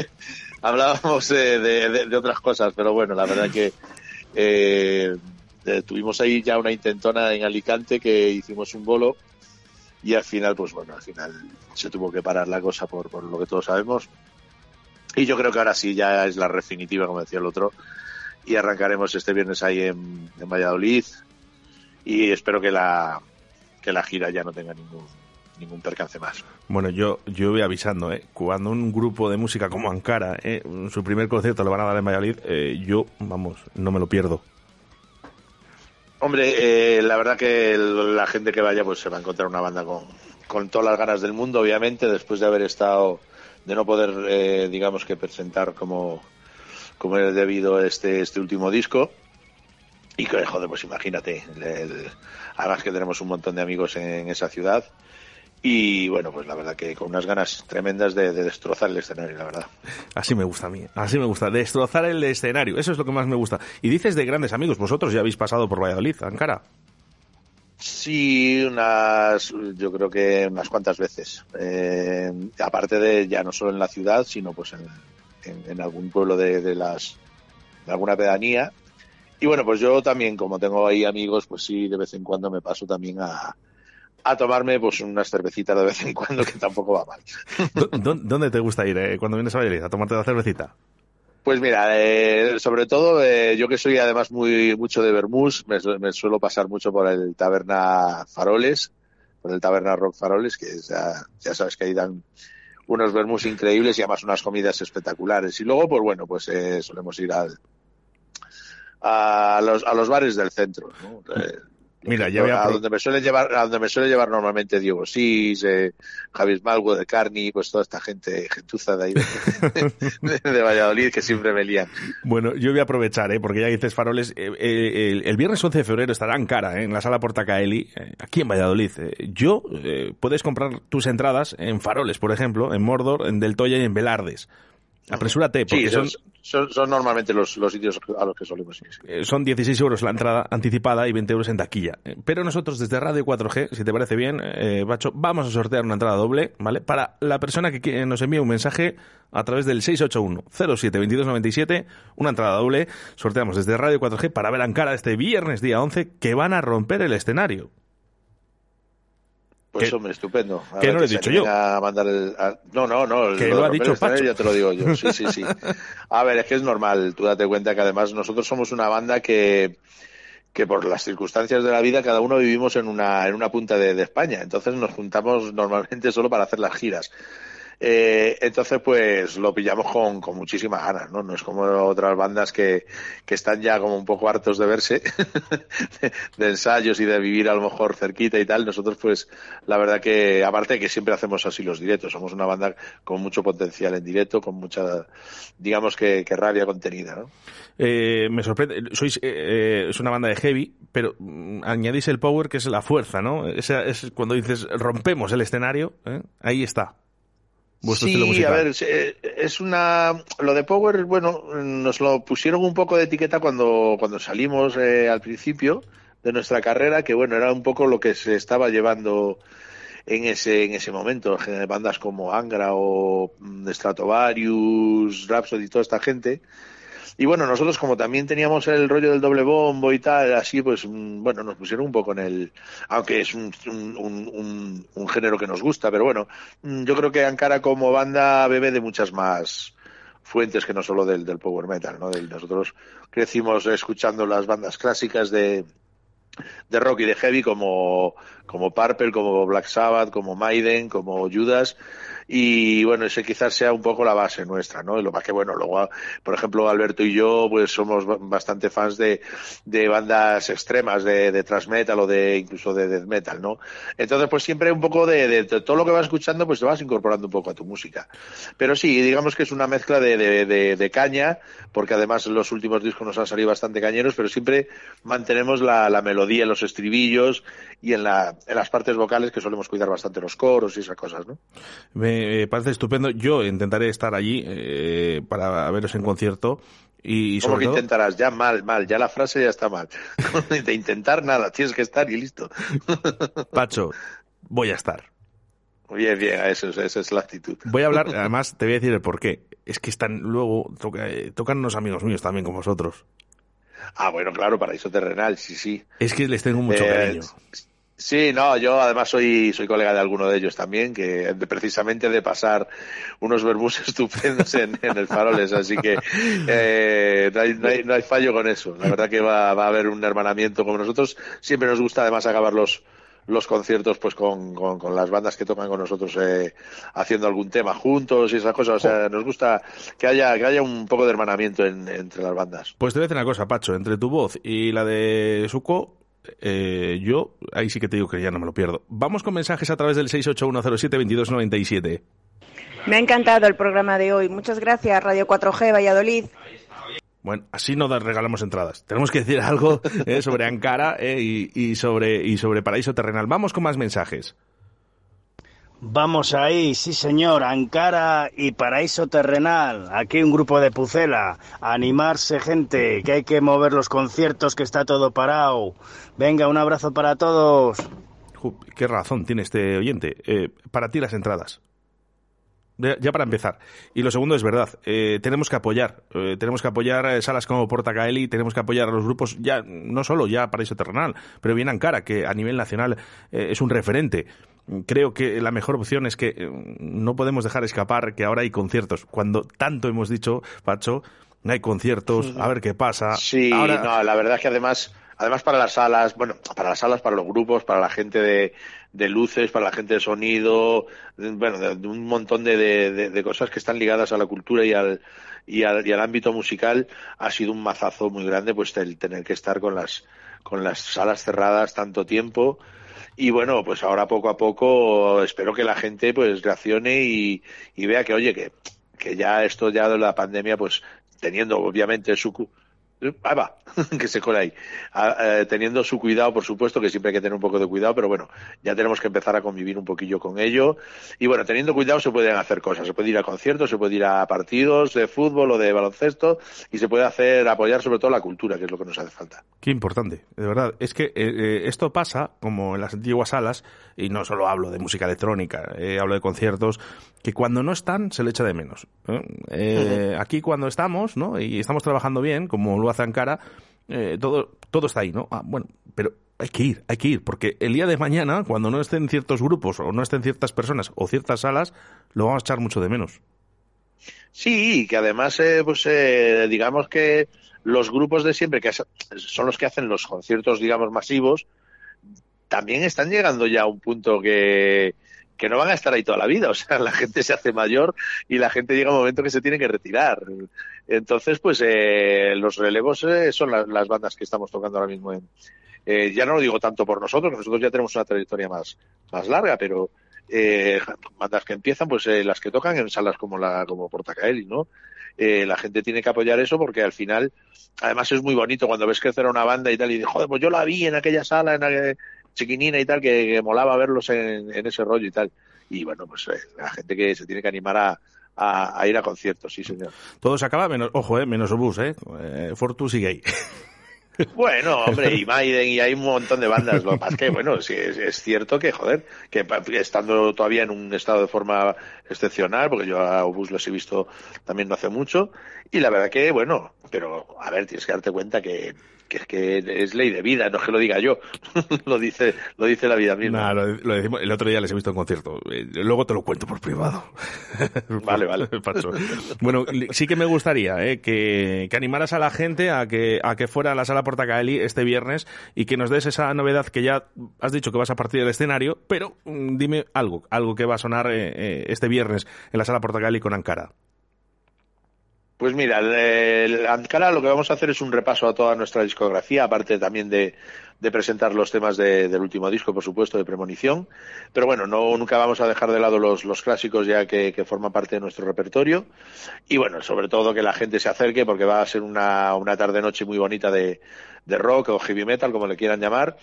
hablábamos de, de- de otras cosas, pero bueno, la verdad que eh, eh, tuvimos ahí ya una intentona en Alicante que hicimos un bolo y al final, pues bueno, al final se tuvo que parar la cosa por, por lo que todos sabemos. Y yo creo que ahora sí ya es la definitiva, como decía el otro, y arrancaremos este viernes ahí en, en Valladolid y espero que la que la gira ya no tenga ningún ningún percance más. Bueno, yo, yo voy avisando, ¿eh? Cuando un grupo de música como Ankara, ¿eh? su primer concierto lo van a dar en Valladolid, eh, yo, vamos, no me lo pierdo. Hombre, eh, la verdad que la gente que vaya pues se va a encontrar una banda con, con todas las ganas del mundo, obviamente, después de haber estado, de no poder, eh, digamos que presentar como, como es debido este, este último disco. Y que, joder, pues imagínate, el- además que tenemos un montón de amigos en, esa ciudad. Y bueno, pues la verdad que con unas ganas tremendas de, de destrozar el escenario, la verdad. Así me gusta a mí, así me gusta, destrozar el escenario, eso es lo que más me gusta. Y dices de grandes amigos, vosotros ya habéis pasado por Valladolid, Ankara. Sí, unas, yo creo que unas cuantas veces. Eh, aparte de ya no solo en la ciudad, sino pues en, en- algún pueblo de, de las, de alguna pedanía. Y bueno, pues yo también, como tengo ahí amigos, pues sí, de vez en cuando me paso también a, a tomarme pues unas cervecitas de vez en cuando, que tampoco va mal. ¿Dó- dó- ¿Dónde te gusta ir eh, cuando vienes a Valladolid a tomarte la cervecita? Pues mira, eh, sobre todo eh, yo que soy además muy mucho de Bermús, me, me suelo pasar mucho por el Taberna Faroles, por el Taberna Rock Faroles, que ya, ya sabes que ahí dan unos Bermús increíbles y además unas comidas espectaculares. Y luego, pues bueno, pues eh, solemos ir al, a, los, a los bares del centro. ¿no? Mira, ya a donde me suele llevar, a donde me suele llevar normalmente Diego Sis, eh, Javier Malgo de Carni, pues toda esta gente, gentuza de ahí de, de Valladolid que siempre me lían. Bueno, yo voy a aprovechar, ¿eh? porque ya dices faroles. eh, eh, el, el viernes 11 de febrero estará en cara, ¿eh? en la sala Portacaeli, eh, aquí en Valladolid. Yo, eh, puedes comprar tus entradas en faroles, por ejemplo, en Mordor, en Del Toya y en Velardes. Apresúrate, porque Sí, son, son, normalmente los, los sitios a los que solemos ir. sí. eh, son 16 euros la entrada anticipada y 20 euros en taquilla. Eh, Pero nosotros desde Radio 4G, si te parece bien, eh, Bacho, vamos a sortear una entrada doble, ¿vale? Para la persona que nos envíe un mensaje a través del 681 07 2297, una entrada doble, sorteamos desde Radio 4G para ver a Ankara este viernes día 11 que van a romper el escenario. Pues hombre, estupendo. A ver no lo he dicho yo. A mandar el, a- no, no, no. Que lo lo ha dicho Pacho. Ya te lo digo yo. Sí, sí, sí. A ver, es que es normal. Tú date cuenta que además nosotros somos una banda que que por las circunstancias de la vida cada uno vivimos en una en una punta de, de España. Entonces nos juntamos normalmente solo para hacer las giras. Eh, entonces, pues lo pillamos con, muchísimas ganas, ¿no? No es como otras bandas que, están ya como un poco hartos de verse, de, de ensayos y de vivir a lo mejor cerquita y tal. Nosotros, pues, la verdad que, aparte que siempre hacemos así los directos, somos una banda con mucho potencial en directo, con mucha, digamos que, que rabia contenida, ¿no? Eh, me sorprende, sois eh, eh, es una banda de heavy, pero mm, añadís el power que es la fuerza, ¿no? Esa es cuando dices rompemos el escenario, ¿eh? ahí está. Vuestro estilo Sí, musical. a ver, eh, es una. Lo de Power, bueno, nos lo pusieron un poco de etiqueta cuando, cuando salimos eh, al principio de nuestra carrera, que bueno, era un poco lo que se estaba llevando en ese, en ese momento. Bandas como Angra o mm, Stratovarius, Rhapsody, toda esta gente. Y bueno, nosotros como también teníamos el rollo del doble bombo y tal, así pues, mm, bueno, nos pusieron un poco en el, aunque es un, un, un- un- género que nos gusta, pero bueno, mm, yo creo que Ankara como banda bebe de muchas más fuentes que no solo del, del power metal, ¿no? Del- nosotros crecimos escuchando las bandas clásicas de, de rock y de heavy como, como Purple, como Black Sabbath, como Maiden, como Judas. Y bueno, ese quizás sea un poco la base nuestra, ¿no? Y lo más que bueno, luego, por ejemplo, Alberto y yo, pues somos ba- bastante fans de, de bandas extremas, de, de thrash metal o de incluso de death metal, ¿no? Entonces, pues siempre un poco de, de- todo lo que vas escuchando, pues te vas incorporando un poco a tu música. Pero sí, digamos que es una mezcla de, de, caña, porque además los últimos discos nos han salido bastante cañeros, pero siempre mantenemos la, la melodía en los estribillos y en, la, en las partes vocales que solemos cuidar bastante los coros y esas cosas, ¿no? Eh, parece estupendo. Yo intentaré estar allí eh, para veros en concierto. Y, y ¿Cómo que todo, intentarás? Ya mal, mal, ya la frase ya está mal. De intentar nada, tienes que estar y listo. Pacho, voy a estar. Bien, bien, eso, es- esa es la actitud. Voy a hablar, además te voy a decir el porqué. Es que están luego, toca- eh, tocan unos amigos míos también con vosotros. Ah, bueno, claro, paraíso terrenal, sí, sí. Es que les tengo mucho Eh, cariño. Sí, no, yo además soy, soy colega de alguno de ellos también, que precisamente de pasar unos verbús estupendos en, en el Faroles, así que eh, no, hay, no, hay, no hay fallo con eso. La verdad que va, va a haber un hermanamiento como nosotros. Siempre nos gusta además acabar los, los conciertos pues con, con, con las bandas que tocan con nosotros eh, haciendo algún tema juntos y esas cosas. O sea, nos gusta que haya, que haya un poco de hermanamiento en- entre las bandas. Pues te voy a decir una cosa, Pacho. Entre tu voz y la de Suco, eh, yo ahí sí que te digo que ya no me lo pierdo. Vamos con mensajes a través del 681072297. Me ha encantado el programa de hoy. Muchas gracias, Radio 4G Valladolid. Bueno, así no regalamos entradas. Tenemos que decir algo eh, sobre Ankara eh, y, y sobre, y sobre Paraíso Terrenal. Vamos con más mensajes. Vamos ahí, sí señor, Ankara y Paraíso Terrenal. Aquí un grupo de Pucela. Animarse, gente, que hay que mover los conciertos, que está todo parado. Venga, un abrazo para todos. Qué razón tiene este oyente. Eh, para ti las entradas. Ya para empezar. Y lo segundo es verdad. eh, tenemos que apoyar. eh, tenemos que apoyar eh, salas como Portacaeli, tenemos que apoyar a los grupos, ya no solo ya Paraíso Terrenal, pero bien Ankara, que a nivel nacional es un referente. Creo que la mejor opción es que eh, no podemos dejar escapar que ahora hay conciertos. Cuando tanto hemos dicho, Pacho, no hay conciertos, a ver qué pasa. Sí, Ahora- no, la verdad es que además además para las salas, bueno, para las salas, para los grupos, para la gente de, de luces, para la gente de sonido, de- bueno, de, de un montón de, de- de- de cosas que están ligadas a la cultura y al, y al, y al ámbito musical, ha sido un mazazo muy grande, pues el tener que estar con las, con las salas cerradas tanto tiempo. Y bueno, pues ahora poco a poco espero que la gente pues reaccione y, y vea que, oye, que, que ya esto ya de la pandemia, pues teniendo obviamente su, Ahí va, que se cola ahí. Ah, eh, teniendo su cuidado, por supuesto, que siempre hay que tener un poco de cuidado, pero bueno, ya tenemos que empezar a convivir un poquillo con ello. Y bueno, teniendo cuidado se pueden hacer cosas. Se puede ir a conciertos, se puede ir a partidos de fútbol o de baloncesto y se puede hacer, apoyar sobre todo la cultura, que es lo que nos hace falta. Qué importante, de verdad. Es que eh, eh, esto pasa, como en las antiguas salas, y no solo hablo de música electrónica, eh, hablo de conciertos, que cuando no están se le echa de menos. Aquí cuando estamos, ¿no? Y estamos trabajando bien, como hace Ankara, eh, todo, todo está ahí, ¿no? Ah, bueno, pero hay que ir, hay que ir, porque el día de mañana, cuando no estén ciertos grupos, o no estén ciertas personas, o ciertas salas, lo vamos a echar mucho de menos. Sí, que además, eh, pues eh, digamos que los grupos de siempre, que son los que hacen los conciertos, digamos, masivos, también están llegando ya a un punto que, que no van a estar ahí toda la vida. O sea, la gente se hace mayor y la gente llega a un momento que se tiene que retirar. Entonces, pues eh, los relevos eh, son la- las bandas que estamos tocando ahora mismo. En, eh, ya no lo digo tanto por nosotros, nosotros ya tenemos una trayectoria más, más larga, pero eh, bandas que empiezan, pues eh, las que tocan en salas como la como Portacaeli, ¿no? Eh, la gente tiene que apoyar eso porque al final, además es muy bonito cuando ves crecer a una banda y tal, y dices, joder, pues yo la vi en aquella sala, en aquella chiquinina y tal, que, molaba verlos en, en ese rollo y tal. Y bueno, pues la gente que se tiene que animar a, a, a ir a conciertos, sí señor. Todo se acaba, menos, ojo, eh, menos Obús, ¿eh? eh Fortu sigue ahí. Bueno, hombre, y Maiden, y hay un montón de bandas. Lo que pasa es que, bueno, sí, es, es cierto que, joder, que estando todavía en un estado de forma excepcional, porque yo a Obús los he visto también no hace mucho, y la verdad que, bueno, pero, a ver, tienes que darte cuenta que, que es que es ley de vida, no es que lo diga yo, lo dice, lo dice la vida misma. Nah, lo, lo decimos, el otro día les he visto en concierto. Eh, luego te lo cuento por privado. Vale, vale. Bueno, sí que me gustaría eh, que, que animaras a la gente a que, a que fuera a la sala Portacaeli este viernes y que nos des esa novedad que ya has dicho que vas a partir del escenario, pero mm, dime algo, algo que va a sonar eh, eh, este viernes en la sala Portacaeli con Ankara. Pues mira, el, Ankara lo que vamos a hacer es un repaso a toda nuestra discografía, aparte también de, de presentar los temas de- del último disco, por supuesto, de Premonición. Pero bueno, no nunca vamos a dejar de lado los, clásicos ya que, forman parte de nuestro repertorio. Y bueno, sobre todo que la gente se acerque porque va a ser una, una tarde-noche muy bonita de rock o heavy metal, como le quieran llamar.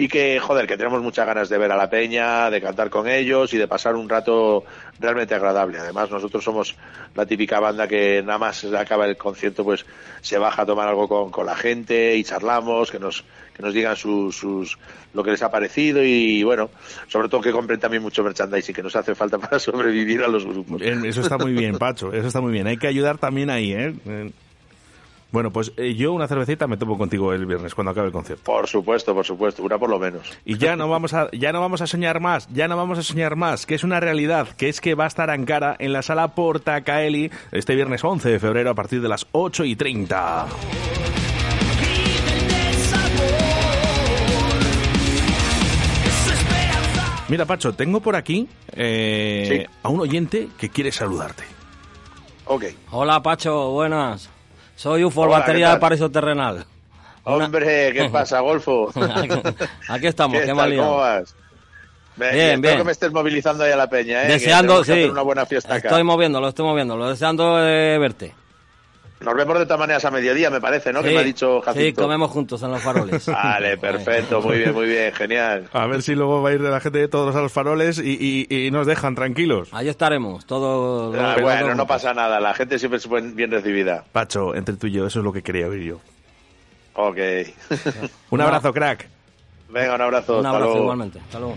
Y que, joder, que tenemos muchas ganas de ver a la peña, de cantar con ellos y de pasar un rato realmente agradable. Además, nosotros somos la típica banda que nada más acaba el concierto, pues se baja a tomar algo con, con la gente y charlamos, que nos, que nos digan sus, sus, lo que les ha parecido y bueno, sobre todo que compren también mucho merchandising que nos hace falta para sobrevivir a los grupos. Eso está muy bien, Pacho, eso está muy bien. Hay que ayudar también ahí, ¿eh? Bueno, pues eh, yo una cervecita me tomo contigo el viernes cuando acabe el concierto. Por supuesto, por supuesto, una por lo menos. Y ya no vamos a, ya no vamos a soñar más, ya no vamos a soñar más, que es una realidad, que es que va a estar Ankara en la sala Portacaeli este viernes 11 de febrero a partir de las 8 y 30. Mira, Pacho, tengo por aquí eh, a un oyente que quiere saludarte. Ok. Hola, Pacho, buenas. Soy UFO, Hola, batería del paraíso terrenal. Una- Hombre, ¿qué pasa, Golfo? Aquí estamos, ¿Qué qué, Bien, espero bien. que me estés movilizando ahí a la peña, ¿eh? Deseando, que sí. una buena fiesta acá. Estoy moviéndolo, estoy moviéndolo, deseando eh, verte. Nos vemos de todas maneras a mediodía, me parece, ¿no? que Sí, me ha dicho Sí, Jacinto. comemos juntos en los faroles. Vale, perfecto, muy bien, muy bien, genial. A ver si luego va a ir de la gente de todos a los faroles y, y- y nos dejan tranquilos. Ahí estaremos, todos. Ah, bueno, no pasa nada, la gente siempre es bien recibida. Pacho, entre tú y yo, eso es lo que quería oír yo. Ok. Un abrazo, crack. Venga, un abrazo. Un hasta abrazo luego. igualmente. Hasta luego.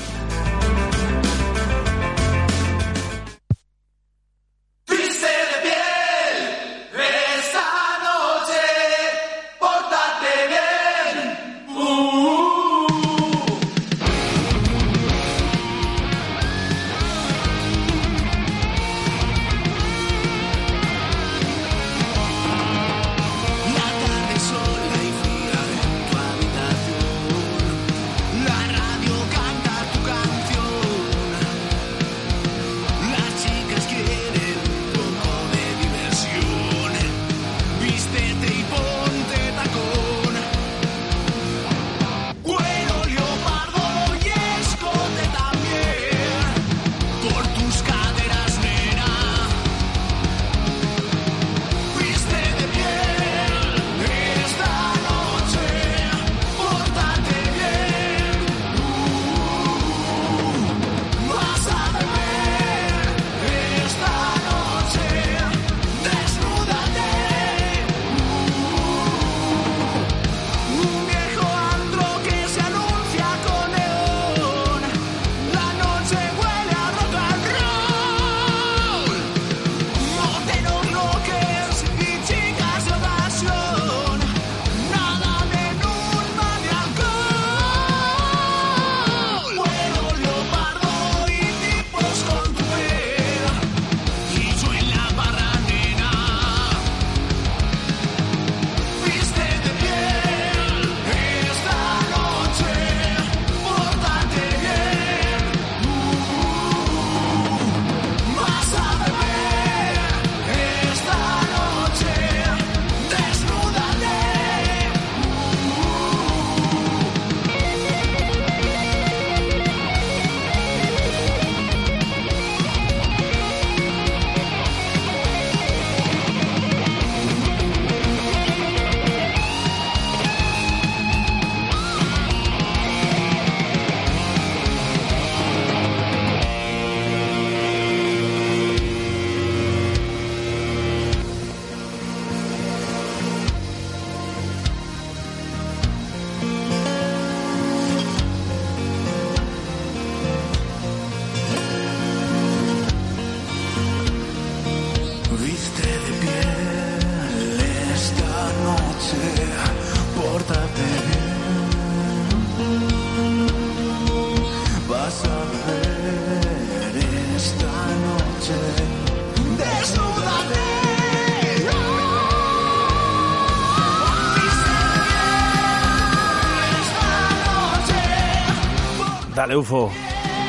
Dale, UFO.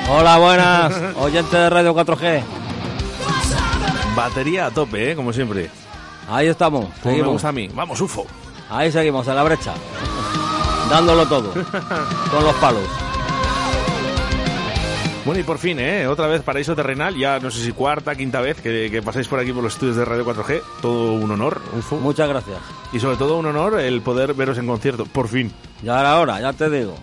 Hola, buenas, oyentes de Radio 4G. Batería a tope, ¿eh? Como siempre. Ahí estamos, Como me seguimos. gusta a mí. Vamos, UFO. Ahí seguimos, en la brecha. Dándolo todo. Con los palos. Bueno, y por fin, ¿eh? Otra vez Paraíso Terrenal, ya no sé si cuarta, quinta vez que, que pasáis por aquí por los estudios de Radio 4G. Todo un honor, UFO. Muchas gracias. Y sobre todo un honor el poder veros en concierto, por fin. Ya era hora, ya te digo.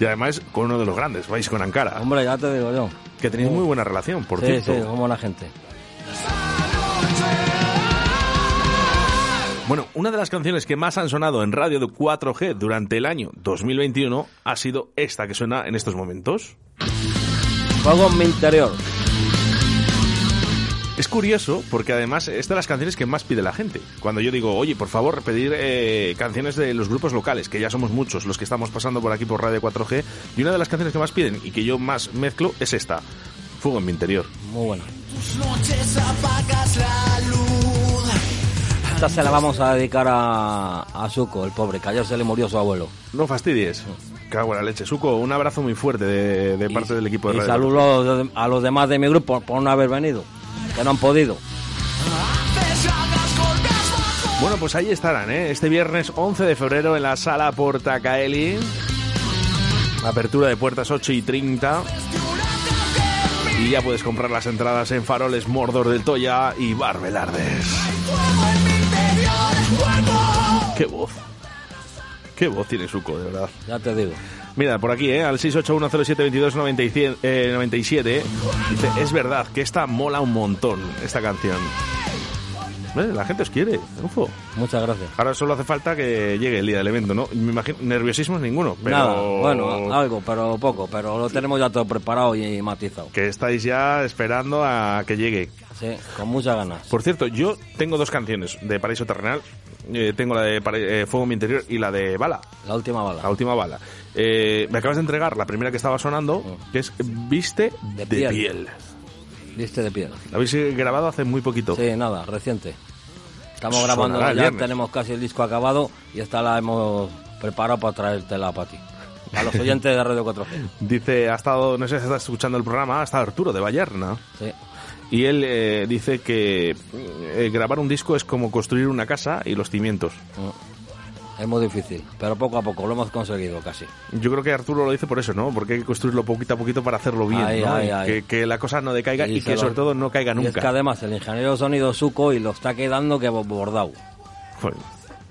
Y además con uno de los grandes, vais con Ankara. Hombre, ya te digo yo. Que tenéis muy buena relación, por sí, cierto. Sí, como la gente. Bueno, una de las canciones que más han sonado en radio de 4G durante el año 2021 ha sido esta que suena en estos momentos. Juego en mi interior. Es curioso porque además es de las canciones que más pide la gente. Cuando yo digo, oye, por favor, pedir eh, canciones de los grupos locales, que ya somos muchos los que estamos pasando por aquí por Radio 4G, y una de las canciones que más piden y que yo más mezclo es esta, Fuego en mi interior. Muy buena. Tus noches apagas la luz. Esta se la vamos a dedicar a, a Suco, el pobre, que ayer se le murió su abuelo. No fastidies. Cago en la leche. Suco, un abrazo muy fuerte de, de parte del equipo de Y Radio saludo a los demás de mi grupo por no haber venido, que no han podido. Bueno, pues ahí estarán, ¿eh? Este viernes 11 de febrero en la sala Portacaeli. Apertura de puertas 8 y 30. Y ya puedes comprar las entradas en Faroles Mordor del Toya y Barbelardes. ¡Qué voz! ¡Qué voz tiene Suco, de verdad! Ya te digo. Mira, por aquí, ¿eh? al 681072297, eh, 97, dice, es verdad que esta mola un montón, esta canción. Eh, La gente os quiere, ufo. Muchas gracias. Ahora solo hace falta que llegue el día del evento, ¿no? Me imagino, nerviosismo ninguno, pero... Nada, bueno, algo, pero poco, pero lo tenemos ya todo preparado y matizado. Que estáis ya esperando a que llegue. Sí, con muchas ganas. Por cierto, yo tengo dos canciones de Paraíso Terrenal. Eh, tengo la de eh, Fuego en mi interior y la de Bala. La última bala. La última bala. Eh, me acabas de entregar la primera que estaba sonando, que es Viste de, piel. piel. Viste de piel. La habéis eh, grabado hace muy poquito. Sí, nada, reciente. Estamos Sonará grabando, ya tenemos casi el disco acabado y esta la hemos preparado para traértela para ti. A los oyentes de Radio 4G. Dice, ha estado, no sé si está escuchando el programa, ha estado Arturo de Vallerna. Sí. Y él eh, dice que eh, grabar un disco es como construir una casa y los cimientos. Es muy difícil, pero poco a poco lo hemos conseguido casi. Yo creo que Arturo lo dice por eso, ¿no? Porque hay que construirlo poquito a poquito para hacerlo bien, Ay, ¿no? ay, Y ay. Que, que la cosa no decaiga y, que lo- sobre todo no caiga Y es que nunca. además el ingeniero de sonido Suco y lo está quedando que bordado. Joder,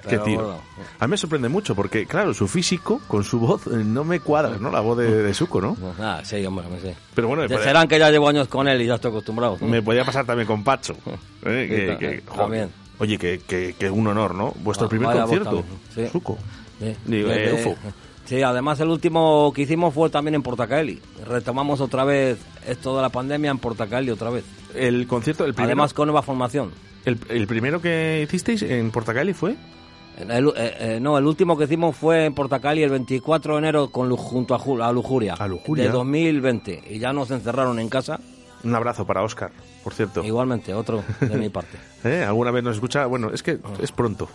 qué tío. bueno. A mí me sorprende mucho porque, claro, su físico con su voz eh, no me cuadra, ¿no? La voz de, de Suco, ¿no? Ah, sí, hombre, me sé. Pero bueno, podía, Serán que ya llevo años con él y ya estoy acostumbrado. me podía pasar también con Pacho. ¿eh? Sí, Que- ta- que- joder. también. Oye, que, que, que un honor, ¿no? Vuestro Ah, primer concierto, sí. Suco. Sí. Digo, De- eh, UFO. Sí, además el último que hicimos fue también en Portacaeli. Retomamos otra vez esto de la pandemia en Portacaeli otra vez. El concierto, el primero, Además con nueva formación. el, el primero que hicisteis en Portacaeli fue... El- eh, eh, no, el último que hicimos fue en Portacaeli el 24 de enero con, junto a, a Lujuria. A Lujuria. De 2020. Y ya nos encerraron en casa. Un abrazo para Oscar, por cierto. Igualmente, otro de mi parte. ¿Eh? ¿Alguna vez nos escucha? Bueno, es que es pronto.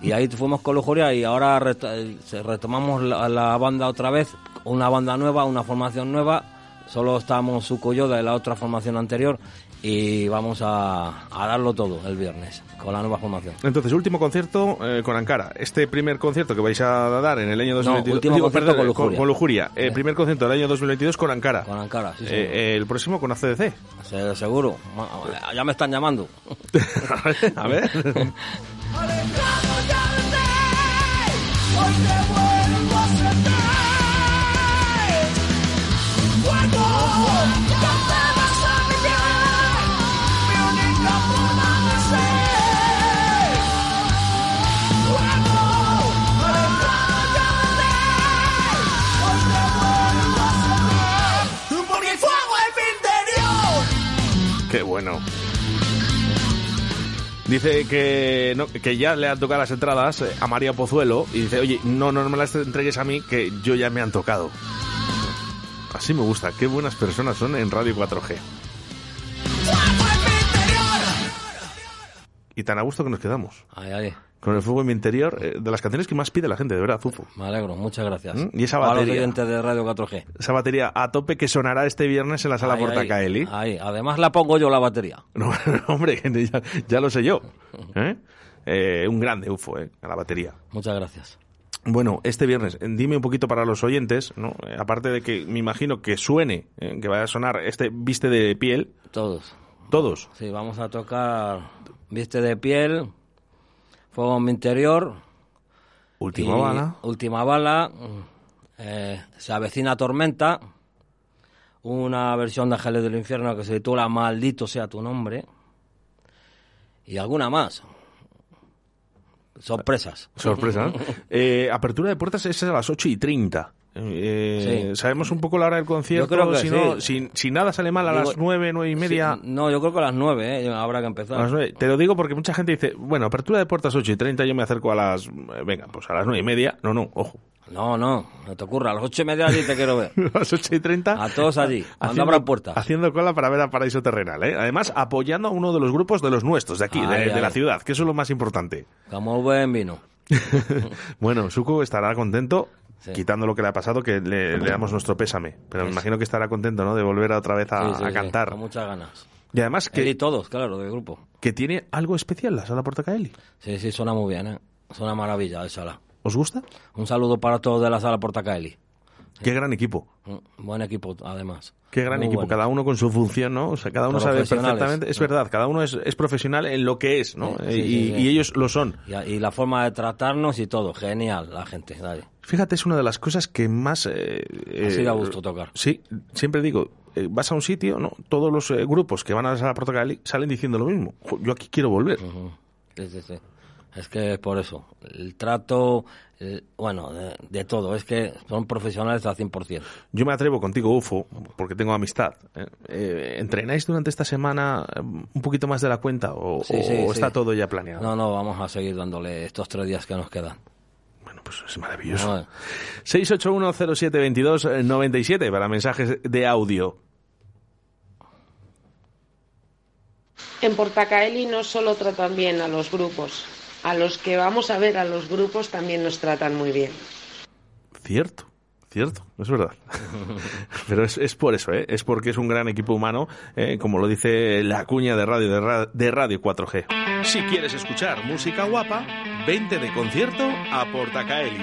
Y ahí fuimos con Lujuria y ahora ret- retomamos la, la banda otra vez, una banda nueva, una formación nueva. Solo estamos Suco y yo de la otra formación anterior y vamos a, a darlo todo el viernes con la nueva formación. Entonces, último concierto eh, con Ankara. Este primer concierto que vais a dar en el año 2022... último digo, concierto con Lujuria. Con, con Lujuria. Eh, primer concierto del año 2022 con Ankara. Con Ankara, sí, Eh, eh, el próximo con ACDC. Se- seguro. Ya me están llamando. a ver. Porque el Qué bueno. Dice que, que ya le han tocado las entradas eh, a María Pozuelo y dice, oye, no, no me las entregues a mí, que yo ya me han tocado. Así me gusta, qué buenas personas son en Radio 4G. Y tan a gusto que nos quedamos. Ay, ay. Con el fuego en mi interior, eh, de las canciones que más pide la gente, de verdad, Zufo. Me alegro, muchas gracias. ¿Mm? Y esa A los batería. oyentes de Radio 4G. Esa batería a tope que sonará este viernes en la sala Portacaeli. Ahí, además la pongo yo la batería. No, hombre, ya, ya lo sé yo. ¿eh? Eh, un grande UFO, ¿eh? A la batería. Muchas gracias. Bueno, este viernes, dime un poquito para los oyentes, ¿no? Aparte de que me imagino que suene, que vaya a sonar este viste de piel. Todos. Todos. Sí, vamos a tocar Viste de piel, Fuego en mi interior. Última y bala. Última bala. eh, se avecina tormenta. Una versión de Ángeles del Infierno que se titula Maldito sea tu nombre. Y alguna más. Sorpresas. Sorpresa. ¿no? Eh, apertura de puertas es a las 8 y 30. Eh, Sí. ¿Sabemos un poco la hora del concierto? Yo creo que si, sí. no- si, si nada sale mal a Digo- las 9, 9 y media. Sí, no, yo creo que a las nueve, ¿eh? habrá que empezar. A las nueve. Te lo digo porque mucha gente dice, bueno, apertura de puertas 8 y 30, yo me acerco a las... eh, Venga, pues a las 9 y media. No, no, ojo. No, no, no te ocurra. A las ocho y media allí te quiero ver. a las 8 y 30. A todos allí, cuando abran puertas. Haciendo cola para ver a Paraíso Terrenal, ¿eh? Además, apoyando a uno de los grupos de los nuestros, de aquí, de, Ay, de ay. la ciudad, que eso es lo más importante. Como buen vino. Bueno, Suco estará contento, Sí. quitando lo que le ha pasado, que le, le damos nuestro pésame. Pero me imagino que estará contento, ¿no? De volver otra vez a, Sí, a cantar. con muchas ganas. Y además Él y que, todos, claro, del grupo. que tiene algo especial la sala Portacaeli. Sí, sí, suena muy bien, ¿eh? Suena maravilla el sala. ¿Os gusta? Un saludo para todos de la sala Portacaeli. Qué gran equipo. Buen equipo, además. Qué gran Muy equipo, bueno. cada uno con su función, ¿no? O sea, cada uno sabe perfectamente, es verdad, cada uno es, es profesional en lo que es, ¿no? Sí, Eh, sí, y, ellos lo son. Y, y la forma de tratarnos y todo, genial, la gente. Dale. Fíjate, es una de las cosas que más... Eh, Así eh, da gusto tocar. Sí, siempre digo, eh, vas a un sitio, ¿no? Todos los eh, grupos que van a la sala salen diciendo lo mismo. Yo aquí quiero volver. Sí, sí, sí. Es que es por eso. El trato, el- bueno, de, de todo. Es que son profesionales al 100%. Yo me atrevo contigo, UFO, porque tengo amistad. ¿eh? Eh, ¿Entrenáis durante esta semana eh, un poquito más de la cuenta o, Sí, o sí, sí. está todo ya planeado? No, no, vamos a seguir dándole estos tres días que nos quedan. Pues es maravilloso. No, eh. 681072297 para mensajes de audio. En Portacaeli no solo tratan bien a los grupos, a los que vamos a ver a los grupos también nos tratan muy bien. Cierto, cierto, es verdad. Pero es, es por eso, ¿eh? es porque es un gran equipo humano, ¿eh? como lo dice la cuña de radio de, ra- de Radio 4G. Si quieres escuchar música guapa, vente de concierto a Portacaeli.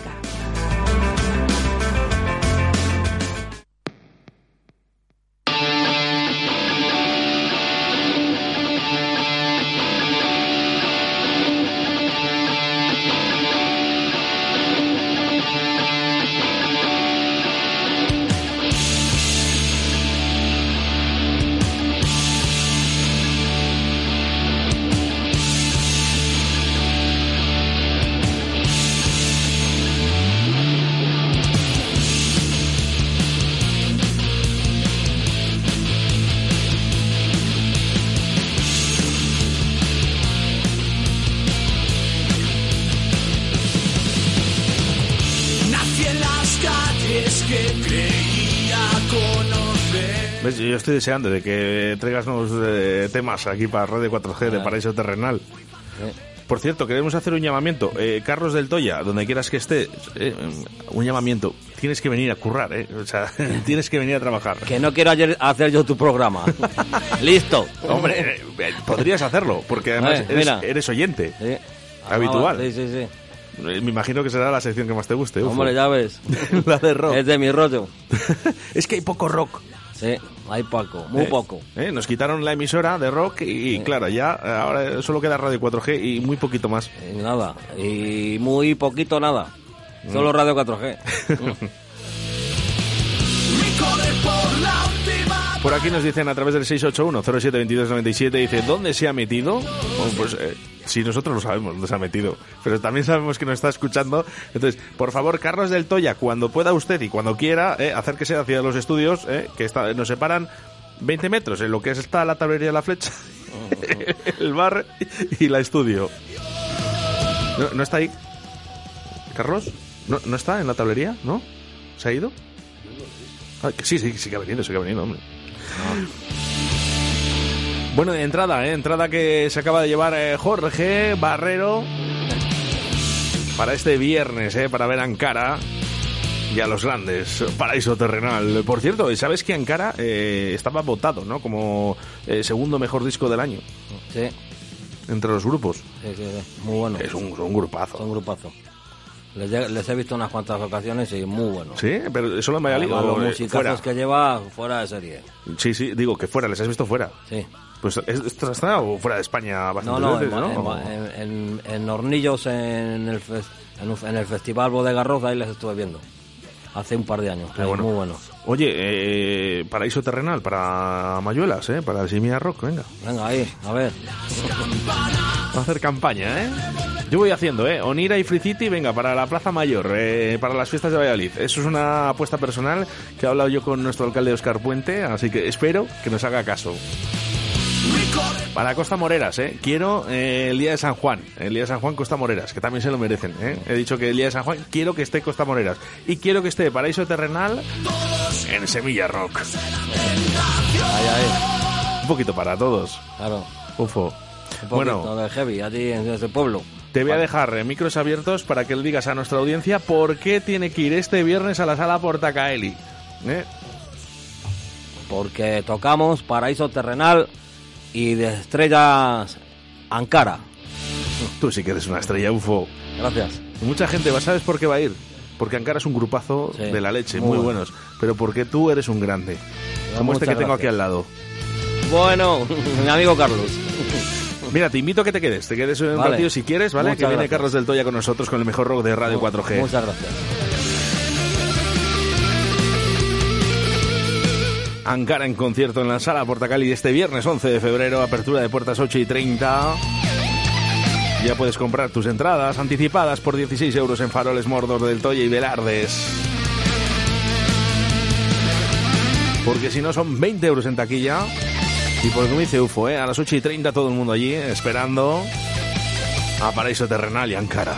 Nací estoy deseando de que traigas nuevos eh, temas aquí para Radio 4G de Ah. Paraíso Terrenal. Por cierto, queremos hacer un llamamiento. Eh, Carlos del Toya, donde quieras que esté, eh, un llamamiento. Tienes que venir a currar, ¿eh? O sea, tienes que venir a trabajar. Que no quiero ayer hacer yo tu programa. Listo. Hombre, eh, eh, podrías hacerlo, porque además Eh, eres, oyente. Habitual. Sí, sí, sí. Eh, Me imagino que será la sección que más te guste. Ufo. Hombre, ya ves. la de rock. Es de mi rollo. es que hay poco rock. Sí, hay poco, muy Eh, poco. eh, Nos quitaron la emisora de rock y, y claro, ya eh, ahora solo queda Radio 4G y muy poquito más. Y nada, y muy poquito nada. Solo Mm. Radio 4G. Por aquí nos dicen a través del 681-072297, dice, ¿dónde se ha metido? Bueno, pues eh, nosotros lo sabemos dónde se ha metido, pero también sabemos que nos está escuchando. Entonces, por favor, Carlos del Toya, cuando pueda usted y cuando quiera, eh, acérquese hacia los estudios, eh, que está, nos separan 20 metros en lo que es está la tablería de la flecha, el bar y la estudio. ¿No, está ahí? ¿Carlos? ¿No, ¿No está en la tablería? ¿No? ¿Se ha ido? Ah, sí, sí, sí que ha venido, sí que ha venido, hombre. Bueno, de entrada, ¿eh? entrada que se acaba de llevar eh, Jorge Barrero para este viernes, ¿eh? para ver a Ankara y a los grandes, Paraíso Terrenal. Por cierto, ¿sabes que Ankara eh, estaba votado ¿no? como eh, segundo mejor disco del año? Sí. Entre los grupos. Sí, sí, sí. Muy bueno. Es un, un grupazo. Son grupazo. Les, he- les he visto unas cuantas ocasiones y muy bueno. Sí, pero solo en Valladolid. Además, o, los eh, musicazos que lleva fuera de serie. Sí, sí, digo que fuera, les has visto fuera. Sí. Pues ¿es- esto está o fuera de España No, bastante no, veces, en, ¿no? en- en- en Hornillos, en el, en, el Festival Bodega Roza, ahí les estuve viendo. Hace un par de años. Qué ahí, bueno. Muy bueno. Oye, eh, paraíso terrenal para Mayuelas, ¿eh? Para Simia Rock, venga. Venga, ahí, a ver. Va a hacer campaña, ¿eh? Yo voy haciendo, ¿eh? Onira y Free City, venga, para la Plaza Mayor, eh, para las fiestas de Valladolid. Eso es una apuesta personal que he hablado yo con nuestro alcalde Oscar Puente, así que espero que nos haga caso. Para Costa Moreras, ¿eh? Quiero eh, el día de San Juan. El día de San Juan, Costa Moreras, que también se lo merecen, ¿eh? He dicho que el día de San Juan quiero que esté Costa Moreras. Y quiero que esté Paraíso Terrenal en Semilla Rock. Ahí, ahí. Un poquito para todos. Claro. Ufo. Un Bueno. poquito de heavy, a ti en ese pueblo. Te voy a dejar eh, micros abiertos para que le digas a nuestra audiencia por qué tiene que ir este viernes a la sala Portacaeli. ¿Eh? Porque tocamos Paraíso Terrenal y de estrellas Ankara. Tú sí que eres una estrella UFO. Gracias. Mucha gente, va- ¿sabes por qué va a ir? Porque Ankara es un grupazo Sí, de la leche, muy muy, bueno. buenos. Pero porque tú eres un grande. Como este que tengo aquí al lado. Bueno, mi amigo Carlos. Mira, te invito a que te quedes. Te quedes un Vale. ratito si quieres, ¿vale? Muchas que viene. Carlos del Toya con nosotros con el mejor rock de Radio 4G. Muchas gracias. Ankara en concierto en la sala Portacali este viernes 11 de febrero, apertura de puertas 8 y 30. Ya puedes comprar tus entradas anticipadas por 16 euros en Faroles Mordor del Toya y Velardes. Porque si no son 20 euros en taquilla. Y por como dice UFO, ¿eh? a las 8 y 30 todo el mundo allí esperando a Paraíso Terrenal y Ankara.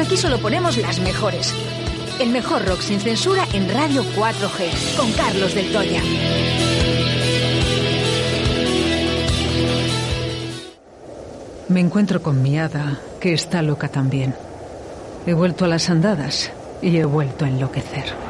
Aquí solo ponemos las mejores. El mejor rock sin censura en Radio 4G, con Carlos del Toya. Me encuentro con mi hada, que está loca también. He vuelto a las andadas y he vuelto a enloquecer.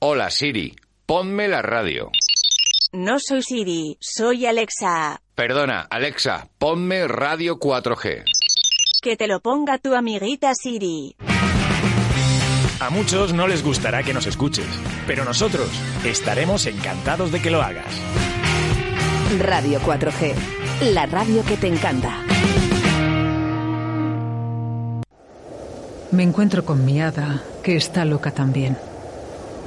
Hola Siri, ponme la radio. No soy Siri, soy Alexa. Perdona, Alexa, ponme Radio 4G. Que te lo ponga tu amiguita Siri. A muchos no les gustará que nos escuches, pero nosotros estaremos encantados de que lo hagas. Radio 4G, la radio que te encanta. Me encuentro con mi hada, que está loca también.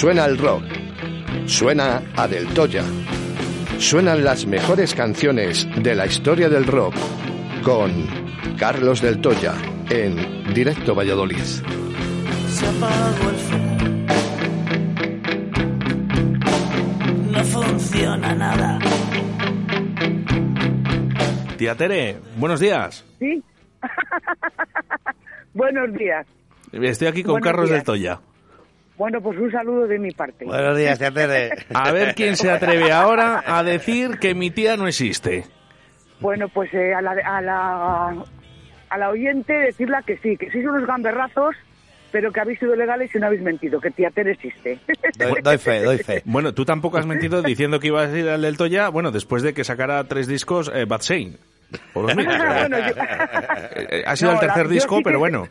Suena el rock. Suena a Del Toya. Suenan las mejores canciones de la historia del rock con Carlos Del Toya en Directo Valladolid. Se apagó el fuego. No funciona nada. Tía Tere, buenos días. Sí. Buenos días. Estoy aquí con Buenos Carlos días. del Toya. Bueno, pues un saludo de mi parte. Buenos días, tía Tere. A ver quién se atreve ahora a decir que mi tía no existe. Bueno, pues eh, a, la, a, la, a la oyente decirla que sí, que sois unos gamberrazos, pero que habéis sido legales y no habéis mentido, que tía Tere existe. fe, doy fe. Bueno, tú tampoco has mentido diciendo que ibas a ir al del Toya, bueno, después de que sacara tres discos eh, Bad Shane. Por los mismos. Bueno, yo- Eh, ha sido No, el tercer disco, sí que- pero bueno.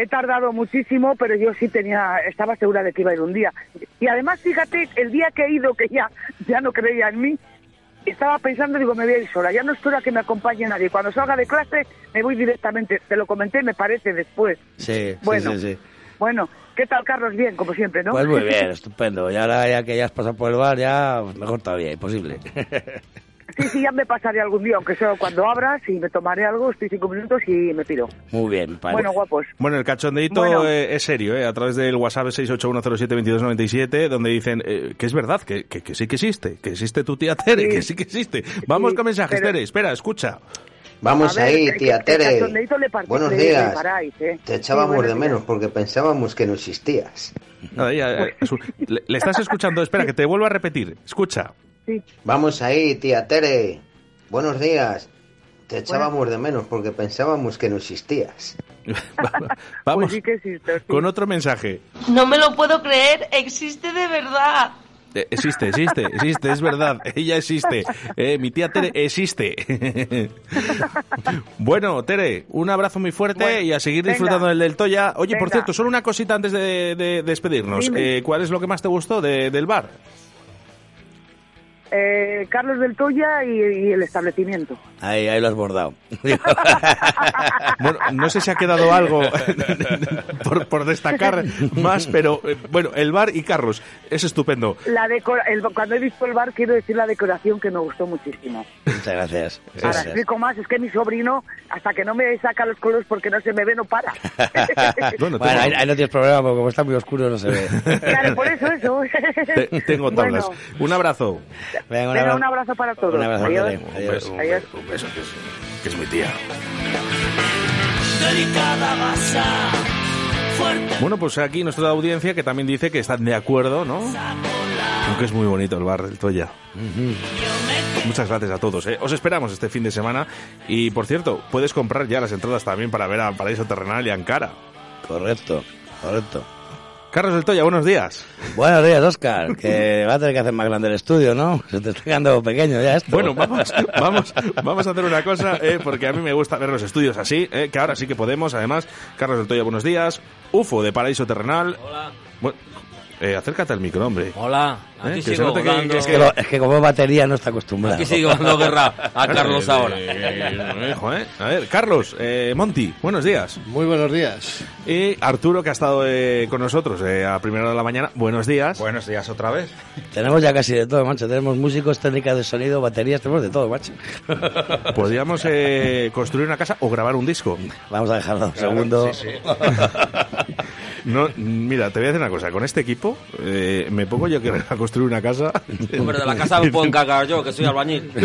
He tardado muchísimo, pero yo sí tenía, estaba segura de que iba a ir un día. Y además, fíjate, el día que he ido, que ya, ya no creía en mí, estaba pensando, digo, me voy a ir sola, ya no espero a que me acompañe nadie. Cuando salga de clase, me voy directamente. Te lo comenté, me parece, después. Sí, Bueno. sí, sí, sí. Bueno, ¿qué tal, Carlos? Bien, como siempre, ¿no? Pues muy bien, estupendo. Y ahora ya que ya has pasado por el bar, ya mejor todavía, imposible. Sí, sí, ya me pasaré algún día, aunque sea cuando abras y me tomaré algo, estoy cinco minutos y me piro. Muy bien, padre. Bueno, guapos. Bueno, el cachondeito Bueno. eh, es serio, eh, a través del WhatsApp 681072297, donde dicen eh, que es verdad, que, que, que sí que existe, que existe tu tía Tere, que sí que existe. Vamos con mensajes, pero- Tere, espera, escucha. Vamos ver, ahí, tía que- Tere. Buenos días. paráis, ¿eh? Te echábamos de días. menos porque pensábamos que no existías. Nada, ya, eh, su- le, le estás escuchando, espera, que te vuelvo a repetir. Escucha. Vamos ahí, tía Tere. Buenos días. Te echábamos de menos porque pensábamos que no existías. Vamos Pues sí que existe, sí. con otro mensaje. No me lo puedo creer, existe de verdad. Eh, existe, existe, existe, es verdad, ella existe. Eh, mi tía Tere existe. bueno, Tere, un abrazo muy fuerte Bueno, y a seguir venga. disfrutando del del Toya. Oye, por cierto, solo una cosita antes de, de despedirnos. Eh, ¿Cuál es lo que más te gustó de- del bar? Eh, Carlos del Toya y, y el establecimiento. Ahí, ahí lo has bordado. Bueno, no sé si ha quedado algo por, por destacar más, pero eh, bueno, el bar y Carlos, es estupendo. La decora- el- cuando he visto el bar, quiero decir la decoración que me gustó muchísimo. Muchas gracias. Ahora Gracias. explico más, es que mi sobrino, hasta que no me saca los colores porque no se me ve, no para. Bueno, Bueno, ahí, ahí no tienes problema porque como está muy oscuro no se ve. Claro, por eso, eso. Te- tengo tablas. Bueno, Un abrazo. Venga, venga, un abrazo para todos. Un abrazo, Adiós. Tere. Adiós. Un Adiós. beso, un beso, que es, que es mi tía. Delicada masa, fuerte. Bueno, pues aquí nuestra audiencia que también dice que están de acuerdo, ¿no? Aunque es muy bonito el bar del Toya. Muchas gracias a todos. ¿eh? Os esperamos este fin de semana. Y por cierto, puedes comprar ya las entradas también para ver a Paraíso Terrenal y Ankara. Correcto, correcto. Carlos del Toya, buenos días. Buenos días, Oscar. Que va a tener que hacer más grande el estudio, ¿no? Se te está quedando pequeño ya esto. Bueno, vamos, vamos, vamos a hacer una cosa, eh, porque a mí me gusta ver los estudios así, eh, que ahora sí que podemos. Además, Carlos del Toya, buenos días. UFO de Paraíso Terrenal. Hola. Bueno, eh, acércate al micro, hombre. Hola, Eh, aquí que se sigo que- dando- es, que lo- es que como batería no está acostumbrado. Aquí sigo dando guerra a Carlos Eh, ahora. eh, eh. A ver, Carlos, eh, Monty, buenos días. Muy buenos días. Y Arturo, que ha estado eh, con nosotros eh, a primera hora de la mañana, buenos días. Buenos días otra vez. Tenemos ya casi de todo, macho. Tenemos músicos, técnicas de sonido, baterías, tenemos de todo, macho. Podríamos eh, construir una casa o grabar un disco. Vamos a dejarlo un segundo. Sí, sí. No, mira, te voy a decir una cosa. Con este equipo eh, me pongo yo que a construir una casa. Hombre, de la casa me puedo encargar yo, que soy albañil.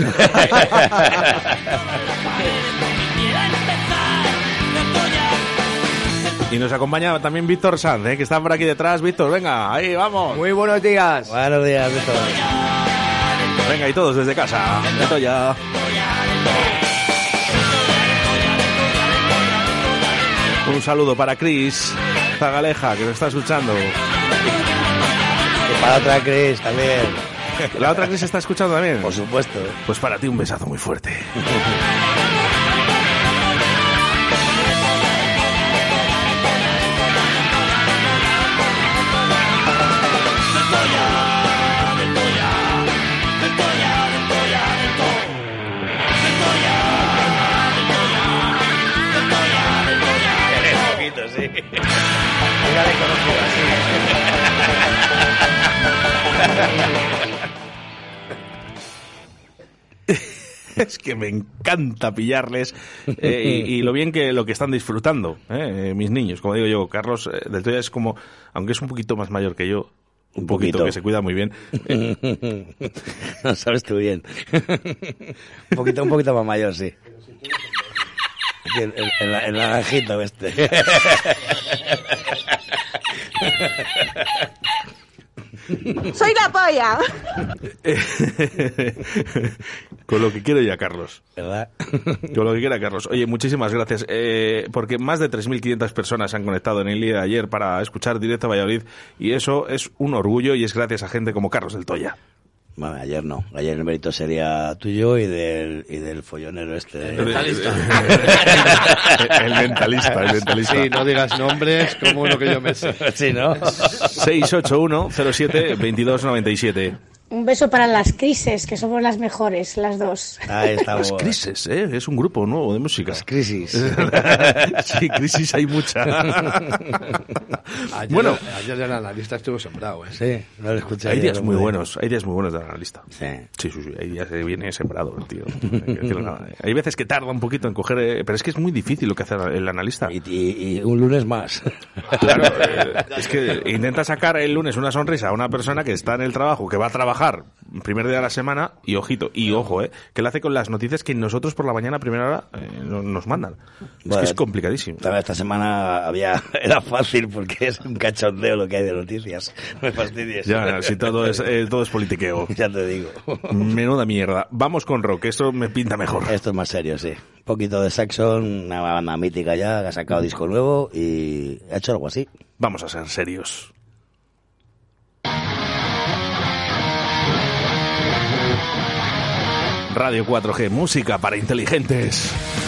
Y nos acompaña también Víctor Sanz, eh, que está por aquí detrás. Víctor, venga, ahí vamos. Muy buenos días. Buenos días, Víctor. Venga, y todos desde casa. Esto ya. Un saludo para Chris Zagaleja, que nos está escuchando. Para otra Cris también. ¿La otra Chris está escuchando también? Por supuesto. Pues para ti un besazo muy fuerte. es que me encanta pillarles eh, y, y lo bien que lo que están disfrutando eh, mis niños como digo yo Carlos eh, del Toya es como aunque es un poquito más mayor que yo un poquito, poquito. que se cuida muy bien eh, no sabes tú bien. un poquito, un poquito más mayor, sí. El, el, el, el naranjito este. Soy la polla. Con lo que quiero ya Carlos ¿Verdad? con lo que quiera Carlos oye muchísimas gracias eh, porque más de 3.500 personas se han conectado en el día de ayer para escuchar directo a Valladolid y eso es un orgullo y es gracias a gente como Carlos del Toya Bueno, ayer no. Ayer el mérito sería tuyo y del, y del follonero este. El mentalista. el mentalista, el mentalista. Sí, no digas nombres como uno que yo me sé. Sí, ¿no? 681 07 2297 Un beso para las crisis, que somos las mejores, las dos. Ahí Las crisis, ¿eh? Es un grupo nuevo de música. Las crisis. sí, crisis hay mucha. Ayer, Bueno. ayer el analista estuvo sembrado, ¿eh? Sí, no lo escuché. Hay ayer, días muy buenos, hay días muy buenos de analista. Sí. Sí, sí, sí, hay días que viene sembrado el tío. Hay veces que tarda un poquito en coger, eh, pero es que es muy difícil lo que hace el analista. Y, y- y un lunes más. Claro, eh, es que intenta sacar el lunes una sonrisa a una persona que está en el trabajo, que va a trabajar primer día de la semana, y ojito, y ojo, eh, que lo hace con las noticias que nosotros por la mañana a primera hora eh, no- nos mandan. es Bueno, que es complicadísimo. También esta semana había era fácil porque es un cachondeo lo que hay de noticias. No me fastidies. Ya, si todo es, eh, todo es politiqueo. Ya te digo. Menuda mierda. Vamos con rock, esto me pinta mejor. Esto es más serio, sí. Un poquito de Saxon, una banda mítica ya, que ha sacado disco nuevo y ha hecho algo así. Vamos a ser serios. Radio 4G, música para inteligentes.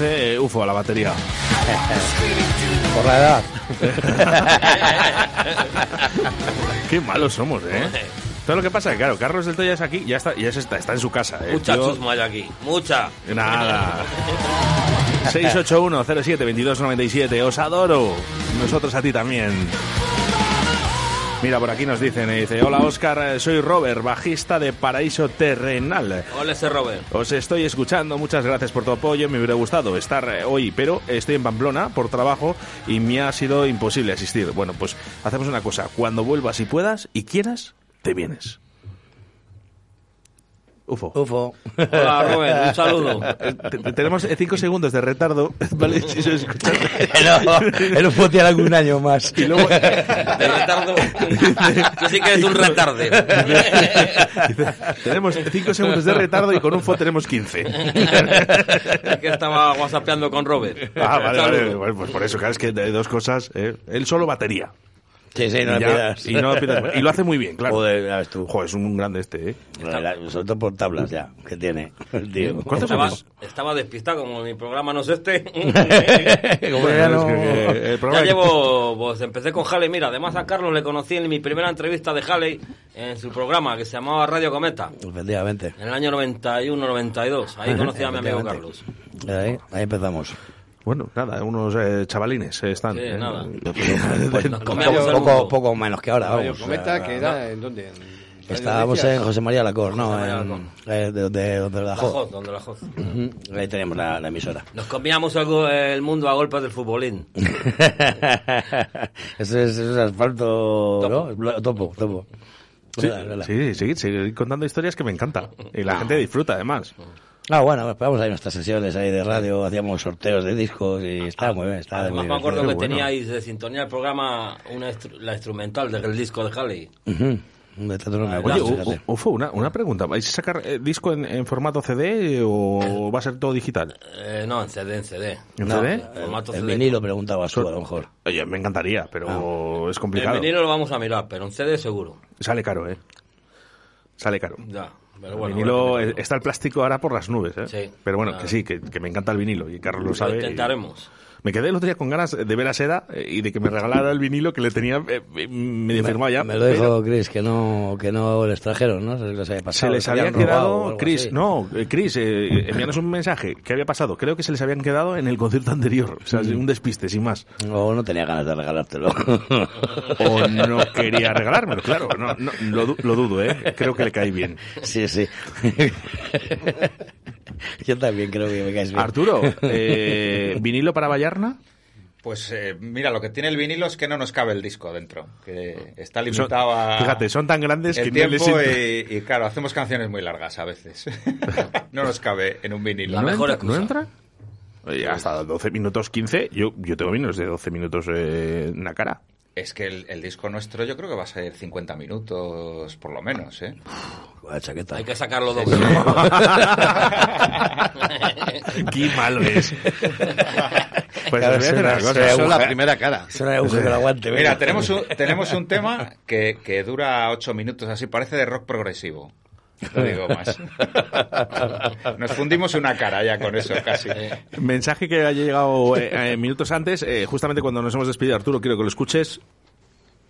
Eh, UFO a la batería. Por la edad. Qué malos somos, ¿eh? Todo lo que pasa es que, claro, Carlos del Toya es aquí, ya está, ya está, está en su casa, ¿eh? Mucha Tío, chusma hay aquí, mucha. Nada. 681-07-2297. Os adoro. Nosotros a ti también. Mira, por aquí nos dicen, eh, dice, hola Oscar, eh, soy Robert, bajista de Paraíso Terrenal. Hola, ese Robert. Os estoy escuchando, muchas gracias por tu apoyo, me hubiera gustado estar eh, hoy, pero estoy en Pamplona por trabajo y me ha sido imposible asistir. Bueno, pues hacemos una cosa, cuando vuelvas y puedas y quieras, te vienes. UFO. UFO. Hola, Robert, un saludo. Eh, te- te- Tenemos cinco segundos de retardo, ¿vale? Si se escucha. No, el UFO tiene algún año más. Y luego... De retardo. Tú sí que eres un retarde. tenemos cinco segundos de retardo y con UFO tenemos 15. Es que estaba whatsappeando con Robert. Ah, vale, vale. Bueno, pues por eso, claro, es que de dos cosas. ¿eh? Él solo batería. Sí, sí, no y, le ya- pidas. y no le pidas más. Y lo hace muy bien, claro. Joder, ya ves tú. Joder, es un grande este, ¿eh? Sobre todo por tablas ya, que tiene el tío. ¿Cuántos Estaba, estaba despistado, como mi programa no es este. Como ya no- el Ya llevo, pues empecé con Halley, mira, además a Carlos le conocí en mi primera entrevista de Halley en su programa que se llamaba Radio Cometa, Efectivamente. en el año 91-92, ahí conocí a mi amigo. Carlos. Ahí, ahí empezamos. Bueno, nada, unos eh, chavalines eh, están. Sí, ¿eh? nada. Pues, Nos poco, poco, menos que ahora, vamos. Cometa, o sea, que era en dónde? En Estábamos en José María Lacor, ¿no? María Lacor. eh, de, de, donde la Joz. Donde la. Ujú, Ahí tenemos la, la emisora. Nos comíamos el, go- el mundo a golpes del futbolín. eso, es, eso es asfalto, bla- Topo, topo. Sí, sí, seguir, seguir contando historias que me encanta. Y la gente disfruta, además. Ah, bueno, esperamos ahí nuestras sesiones ahí de radio, hacíamos sorteos de discos y está muy bien, está Además muy me acuerdo que teníais de sintonía el programa una la instrumental del disco de Halley. Ujú. De tanto no me Ah, acuerdo, Oye. U- Ufo, una, una pregunta. ¿Vais a sacar eh, disco en, en formato CD o va a ser todo digital? Eh, no, en CD, en CD. ¿En No, CD? el, Formato el CD. vinilo tú, a lo mejor. Oye, me encantaría, pero es El complicado. vinilo lo vamos a mirar, pero en CD seguro. Sale caro, ¿eh? Sale caro. Ya, pero el vinilo, está el plástico ahora por las nubes, ¿eh? Sí. Pero bueno, que sí, que, que me encanta el vinilo y Carlos lo Lo sabe. y- intentaremos. Me quedé el otro día con ganas de ver a Seda eh, y de que me regalara el vinilo que le tenía eh, eh, medio firmado ya. Me lo pero dijo Chris, que no, que no les trajeron, ¿no? Se les había pasado. Se les había quedado, Chris, así. no, Chris, eh, envíanos un mensaje. ¿Qué había pasado? Creo que se les habían quedado en el concierto anterior. O sea, un despiste, sin más. O no tenía ganas de regalártelo. O no quería regalármelo, claro. No, no, lo, lo dudo, ¿eh? Creo que le cae bien. Sí, sí. Yo también creo que me caes bien. Arturo, eh, ¿vinilo para Vallarna? Pues eh, mira, lo que tiene el vinilo es que no nos cabe el disco dentro, que está Son- limitado a... fíjate, son tan grandes el que no les tiempo y, y, claro, hacemos canciones muy largas a veces. no nos cabe en un vinilo. ¿No entra? ¿No entra? Oye, hasta 12 minutos 15. Yo, yo tengo vinilos de 12 minutos eh, en la cara. Es que el, el disco nuestro yo creo que va a ser 50 minutos por lo menos, ¿eh? Vaya chaqueta. Hay que sacarlo doble. Qué malo es. Pues Claro, voy a una cosa. suena Eso es la primera cara. Suena aguja que lo aguante. Mira, tenemos un, tenemos un tema que, que dura 8 minutos, así parece de rock progresivo. No digo más. Nos fundimos una cara ya con eso, casi. Mensaje que ha llegado eh, eh, minutos antes, eh, justamente cuando nos hemos despedido, Arturo, quiero que lo escuches.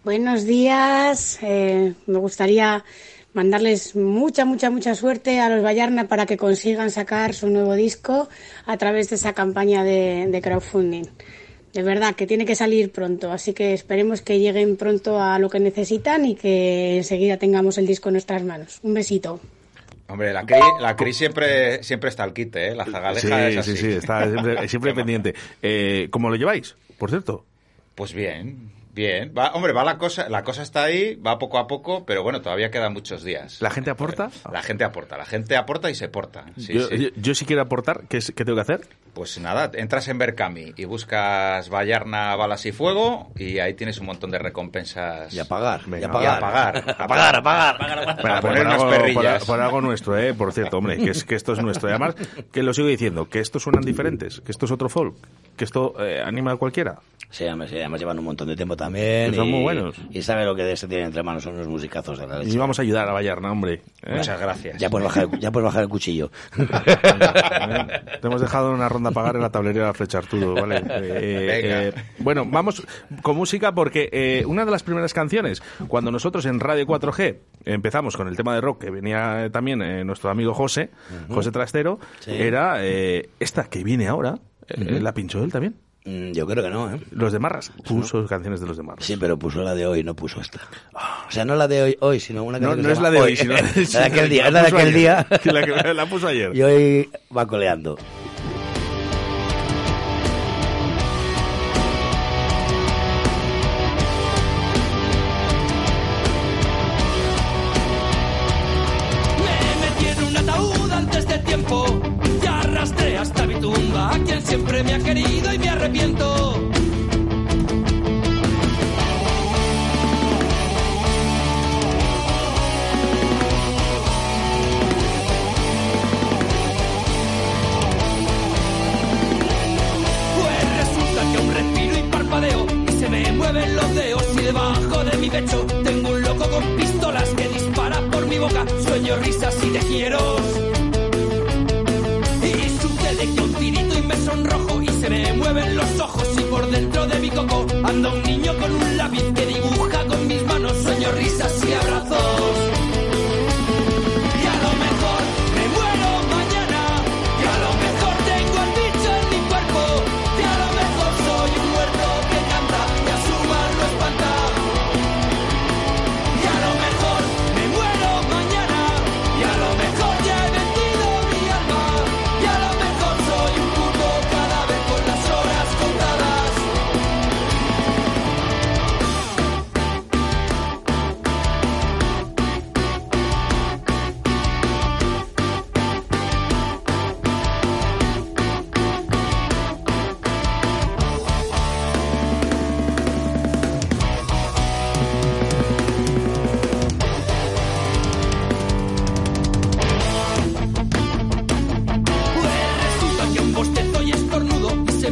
Buenos días. eh, me gustaría mandarles mucha, mucha, mucha suerte a los Vallarna para que consigan sacar su nuevo disco a través de esa campaña de, de crowdfunding. De verdad, que tiene que salir pronto, así que esperemos que lleguen pronto a lo que necesitan y que enseguida tengamos el disco en nuestras manos. Un besito. Hombre, la Cris, la Cris siempre, siempre está al quite, ¿eh? La zagaleja Sí, es así. sí, sí, está siempre, siempre pendiente. Eh, ¿Cómo lo lleváis, por cierto? Pues bien, bien. Va, hombre, va la cosa, la cosa está ahí, va poco a poco, pero bueno, todavía quedan muchos días. ¿La gente aporta? La gente aporta, la gente aporta y se porta. Sí, yo, sí. yo- yo sí quiero aportar, ¿qué, es- qué tengo que hacer? Pues nada, entras en Berkami y buscas Vallarna, Balas y Fuego y ahí tienes un montón de recompensas. Y a pagar, y Venga, a va. pagar. A pagar, a pagar. Para poner unas perrillas. por- algo nuestro, ¿eh? Por cierto, hombre, que, es, que esto es nuestro. Y además, que lo sigo diciendo, que estos suenan diferentes, que esto es otro folk, que esto eh, anima a cualquiera. Sí, sí, además llevan un montón de tiempo también. Que son y- muy buenos. Y sabe lo que se tiene entre manos, son unos musicazos de la leche. Y vamos a ayudar a Vallarna, hombre. ¿eh? Muchas gracias. Ya puedes bajar, el- ya puedes bajar el cuchillo. Te hemos dejado una ronda a pagar en la tablería de la flecha, Arturo, ¿vale? Eh, Venga. eh, bueno, vamos con música porque eh, una de las primeras canciones, cuando nosotros en Radio 4G empezamos con el tema de rock, que venía eh, también eh, nuestro amigo José. José Trastero, Sí. era eh, esta que viene ahora, eh, Ujú. la pinchó él también. Mm, Yo creo que no, ¿eh? Los de Marras, puso canciones de los de Marras. Sí, pero puso la de hoy, no puso esta. O sea, no la de hoy, hoy sino una No, canción no que es se la de hoy, sino la de aquel día, es la de aquel día. que- la puso ayer. Y hoy va coleando.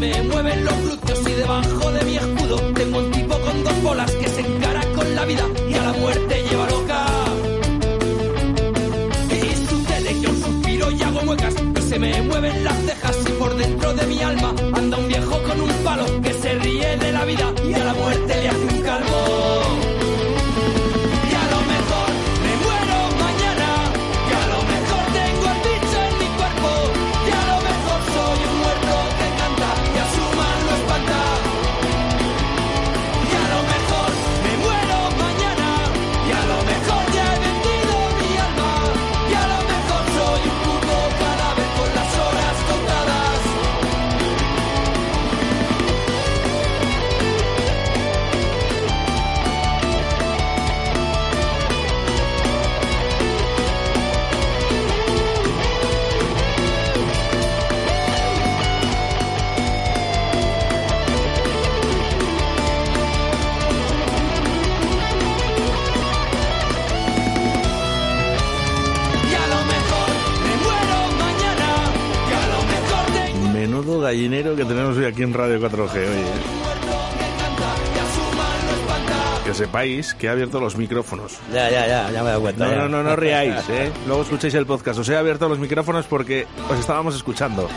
Me mueven los glúteos y debajo de mi escudo gallinero que tenemos hoy aquí en Radio 4G, oye. Que sepáis que he abierto los micrófonos. Ya, ya, ya, ya me he dado cuenta. No, ya. no, no, no riáis, ¿eh? Luego escucháis el podcast. Os he abierto los micrófonos porque os estábamos escuchando.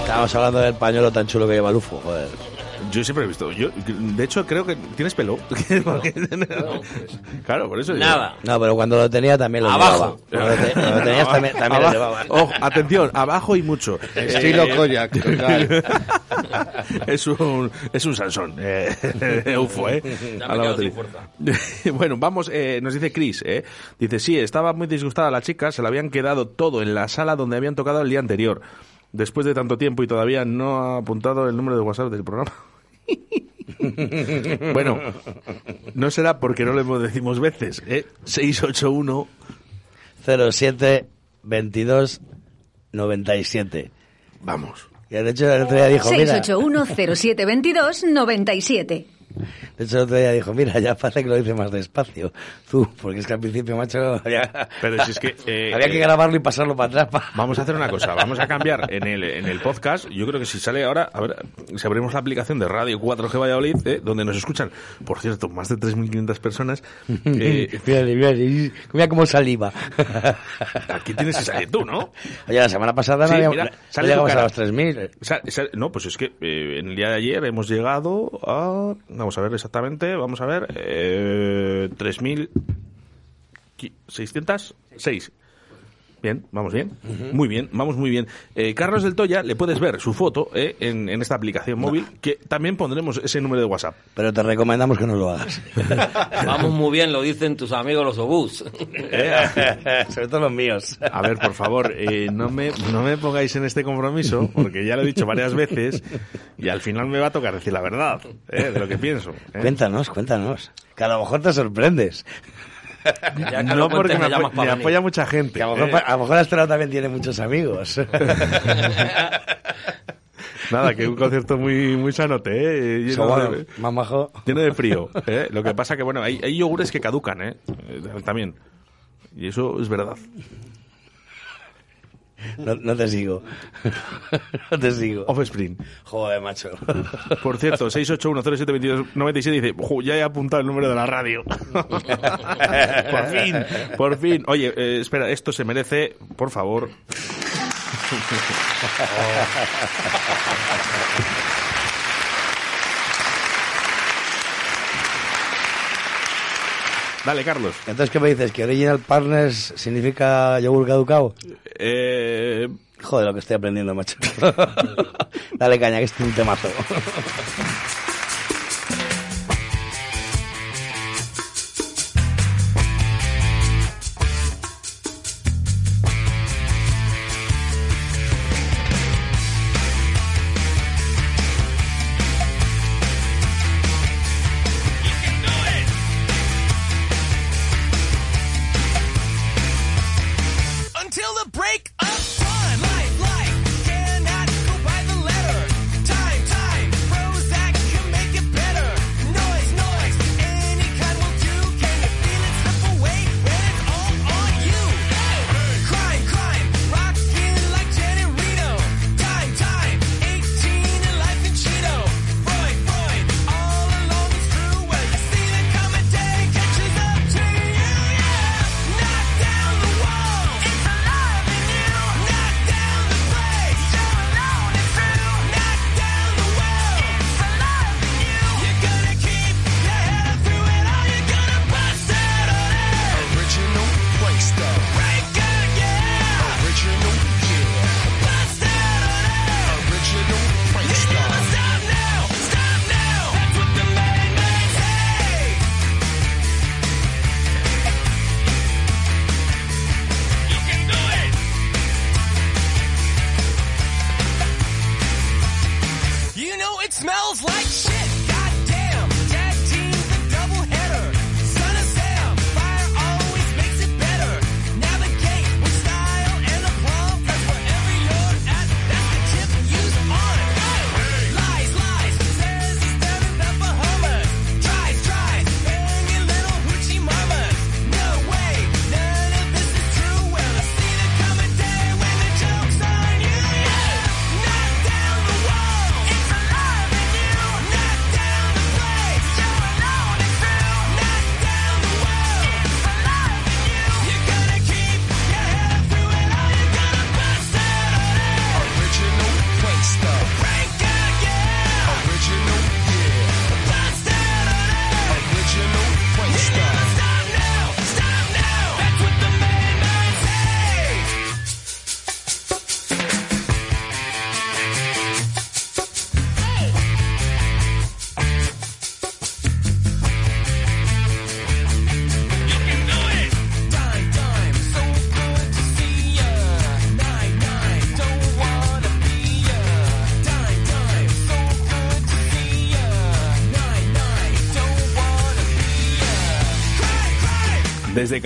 Estábamos hablando del pañuelo tan chulo que lleva Lufo, joder. Yo siempre he visto. Yo, de hecho, creo que tienes pelo. claro, por eso. yo- No, pero cuando lo tenía también lo Abajo. llevaba. Cuando lo, te- cuando lo tenías también, también lo llevaba. Ojo, atención, abajo y mucho. Estilo Koyak, total. es un es un Sansón. Eh, ufo, eh. Ya A me la quedo batería. sin fuerza. bueno, vamos, eh, nos dice Chris, eh. Dice, sí, estaba muy disgustada la chica, se la habían quedado todo en la sala donde habían tocado el día anterior. Después de tanto tiempo y todavía no ha apuntado el número de WhatsApp del programa. bueno, no será porque no lo decimos veces, ¿eh? 681 07 22 97. Vamos. Y de hecho el otro día dijo, mira, 681-0722-97. De hecho el otro día dijo, mira, ya parece que lo dice más despacio. Tú, porque es que al principio, macho, había, Pero si es que... eh, había que eh, grabarlo y pasarlo para atrás. pa- Vamos a hacer una cosa, vamos a cambiar en el, en el podcast. Yo creo que si sale ahora, a ver, si abrimos la aplicación de Radio 4G Valladolid, eh, donde nos escuchan, por cierto, más de 3.500 personas. eh, mira, mira, mira cómo saliva. aquí tienes que salir tú, ¿no? Oye, la semana pasada Sí, no, habíamos- mira, no sale llegamos a los 3.000. Sa- sa- no, pues es que eh, en el día de ayer hemos llegado a. Vamos a ver exactamente, vamos a ver. Eh, 3.606. Bien, vamos bien. Muy bien, vamos muy bien. Eh, Carlos del Toya, le puedes ver su foto eh, en, en esta aplicación móvil, que también pondremos ese número de WhatsApp. Pero te recomendamos que no lo hagas. Vamos muy bien, lo dicen tus amigos los obús. Sobre todo los míos. A ver, por favor, eh, no, me, no me pongáis en este compromiso, porque ya lo he dicho varias veces, y al final me va a tocar decir la verdad eh, de lo que pienso. eh. Cuéntanos, cuéntanos. Que a lo mejor te sorprendes. Ya no porque me, apo- me apoya mucha gente. Que a lo mejor, eh. a lo mejor también tiene muchos amigos. Nada, que un concierto muy, muy sanote, ¿eh? Lleno de, más majo. lleno de frío. ¿eh? Lo que pasa que, bueno, hay, hay yogures que caducan, ¿eh? Eh, También. Y eso es verdad. No, no te sigo. no te sigo. Offspring. Joder, macho. Por cierto, 681072297 dice, "Ju, ya he apuntado el número de la radio. por fin, por fin. Oye, eh, espera, esto se merece, por favor. Dale, Carlos. Entonces, ¿qué me dices? ¿Que Original Partners significa yogur caducado? Eh... Joder, lo que estoy aprendiendo, macho. Dale caña, que es un temazo.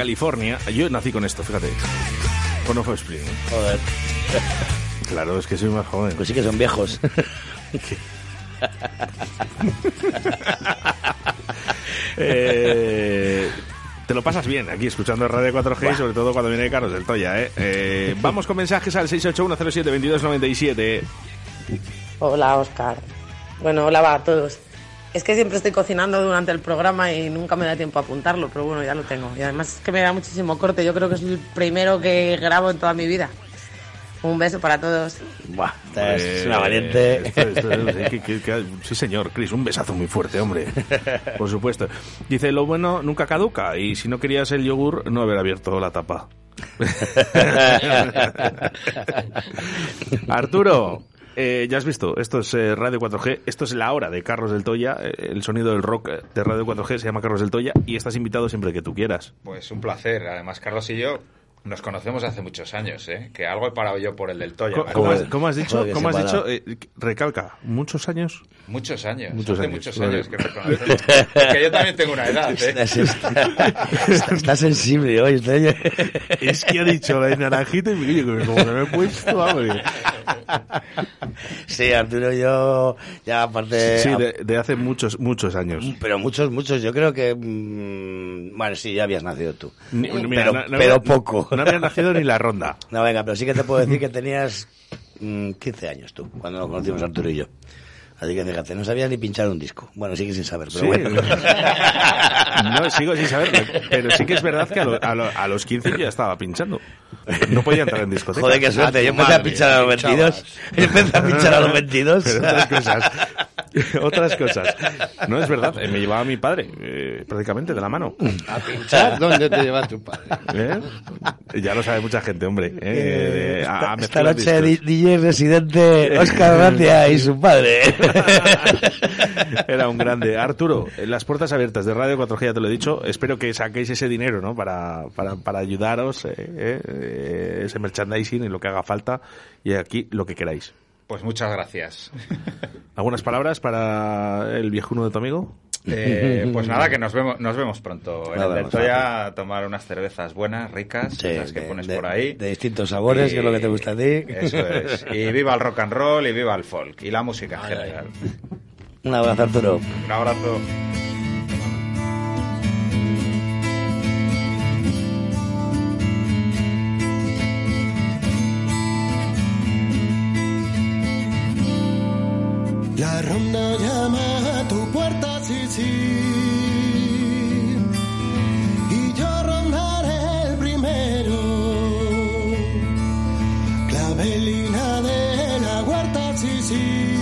California, yo nací con esto, fíjate. Con Offspring. Joder. Claro, es que soy más joven. Pues sí que son viejos. Eh, te lo pasas bien aquí escuchando Radio 4G y sobre todo cuando viene Carlos del Toya, ¿eh? Eh, Vamos con mensajes al 681072297. Hola, Oscar. Bueno, hola va a todos. Es que siempre estoy cocinando durante el programa y nunca me da tiempo a apuntarlo, pero bueno, ya lo tengo. Y además es que me da muchísimo corte. Yo creo que es el primero que grabo en toda mi vida. Un beso para todos. Buah, esta es Eh, una valiente. esto- esto- sí, que- que- que- sí, señor, Chris, un besazo muy fuerte, hombre. Por supuesto. Dice, lo bueno nunca caduca y si no querías el yogur, no haber abierto la tapa. Arturo, eh, ya has visto, esto es eh, Radio 4G, esto es la hora de Carlos del Toya, eh, el sonido del rock de Radio 4G se llama Carlos del Toya y estás invitado siempre que tú quieras. Pues un placer. Además, Carlos y yo nos conocemos hace muchos años, ¿eh? Que algo he parado yo por el del Toya. ¿Cómo, cómo has, cómo has dicho? ¿Cómo has dicho? Eh, recalca, ¿muchos años? Muchos años. Muchos hace años, muchos años que nos conocemos. que yo también tengo una edad, ¿eh? Está, está- está sensible hoy. Es que ha dicho la de naranjito y me digo, como que me he puesto, hombre. Sí, Arturo, yo ya aparte... Sí, de, de hace muchos, muchos años. Pero muchos, muchos, yo creo que... mm, bueno, sí, ya habías nacido tú. Ni- mira, pero no- no pero poco. No había nacido ni la ronda. No, venga, pero sí que te puedo decir que tenías mm, 15 años tú, cuando nos conocimos Arturo y yo. Así que fíjate, no sabías ni pinchar un disco. Bueno, sigue sin saber, pero Sí. bueno. No, sigo sin saberlo. Pero sí que es verdad que a, lo- a lo- a los 15 yo ya estaba pinchando. No podía entrar en discoteca. Joder, qué suerte. Yo empecé a pinchar a los 22. Yo empecé a pinchar a los 22. Pero otras cosas. Otras cosas. No es verdad. eh, Me llevaba mi padre, eh, prácticamente de la mano. ¿A pinchar? ¿Dónde te lleva tu padre? ¿Eh? Ya lo sabe mucha gente, hombre. eh, de- a- a Esta noche DJ residente Oscar Gracia y su padre. Era un grande. Arturo, las puertas abiertas de Radio 4G, ya te lo he dicho. Espero que saquéis ese dinero, ¿no? Para, para, para ayudaros, eh, eh, ese merchandising y lo que haga falta. Y aquí lo que queráis. Pues muchas gracias. ¿Algunas palabras para el viejuno de tu amigo? Eh, pues nada, que nos vemos, nos vemos pronto en Nos el vemos, Deltoya a tomar unas cervezas buenas, ricas, Sí, esas que de- pones de- por ahí. de distintos sabores, que es lo que te gusta a ti. Eso es. Y viva el rock and roll y viva el folk y la música en general. Un abrazo, Arturo. Un abrazo. La ronda llama a tu puerta, Y yo rondaré el primero. Clavelina de la huerta, sí, sí.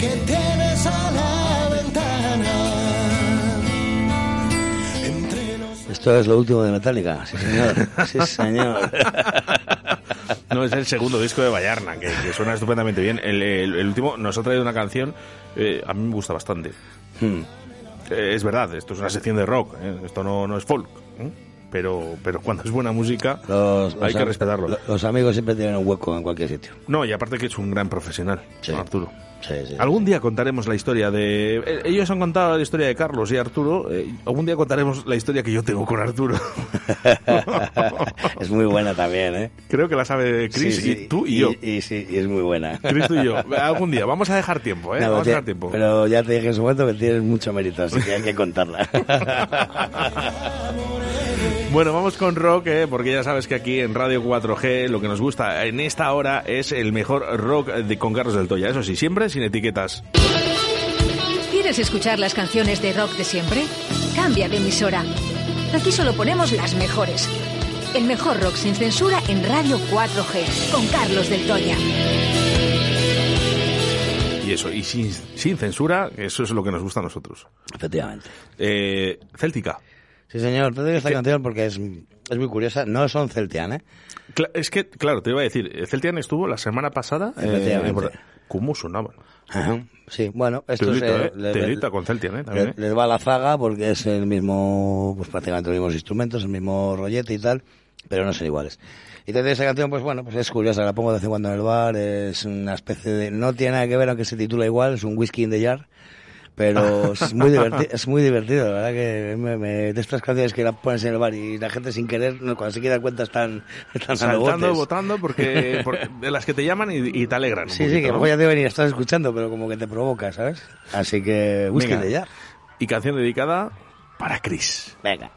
Que tienes a la ventana. Entre los Esto es lo último de Metallica. Sí, señor. Sí, señor. No, es el segundo disco de Vallarna, que, que suena estupendamente bien. El, el- el último nos ha traído una canción, eh, a mí me gusta bastante. Hmm. Eh, es verdad, esto es una sección de rock, ¿eh? esto no, no es folk. Pero, pero cuando es buena música, Los, hay los que respetarlo. lo- Los amigos siempre tienen un hueco en cualquier sitio. No, y aparte que es un gran profesional, Sí. Arturo. Sí, sí. Algún día contaremos la historia de... eh, Ellos han contado la historia de Carlos y Arturo. eh, algún día contaremos la historia que yo tengo con Arturo. es muy buena también, ¿eh? Creo que la sabe Chris y tú y, yo. Y, sí, y es muy buena. Chris, tú y yo. Algún día. Vamos a dejar tiempo, ¿eh? No, Vamos a dejar tiempo. Pero ya te dije en su momento que tienes mucho mérito, así que hay que contarla. Bueno, vamos con rock, ¿eh? porque ya sabes que aquí en Radio 4G lo que nos gusta en esta hora es el mejor rock de, con Carlos del Toya. Eso sí, siempre sin etiquetas. ¿Quieres escuchar las canciones de rock de siempre? Cambia de emisora. Aquí solo ponemos las mejores. El mejor rock sin censura en Radio 4G, con Carlos del Toya. Y eso, y sin, sin censura, eso es lo que nos gusta a nosotros. Efectivamente. Eh, Céltica. Sí, señor, te digo esta canción porque es, es muy curiosa. No son Celtian, ¿eh? Es que, claro, te iba a decir, Celtian estuvo la semana pasada. eh, ¿Cómo sonaban? Ajá. Sí, bueno, esto es, ¿eh? le- Telita con Celtian, ¿eh? También, le- ¿eh? les va la zaga porque es el mismo, pues prácticamente los mismos instrumentos, el mismo rollete y tal, pero no son iguales. Y entonces esa canción, pues bueno, pues es curiosa, la pongo de vez en cuando en el bar, es una especie de, no tiene nada que ver aunque se titula igual, es un whisky in the jar, pero es muy divertido, es muy divertido, la verdad que me, me- de estas canciones que la pones en el bar y la gente sin querer, cuando se da cuenta están, están Saltando, votando, porque, porque de las que te llaman y, y te alegran. Sí, sí, poquito, que ¿no? luego ya te venir, estás escuchando, pero como que te provoca, ¿sabes? Así que whisky Venga. jar. Y canción dedicada para Chris. Venga.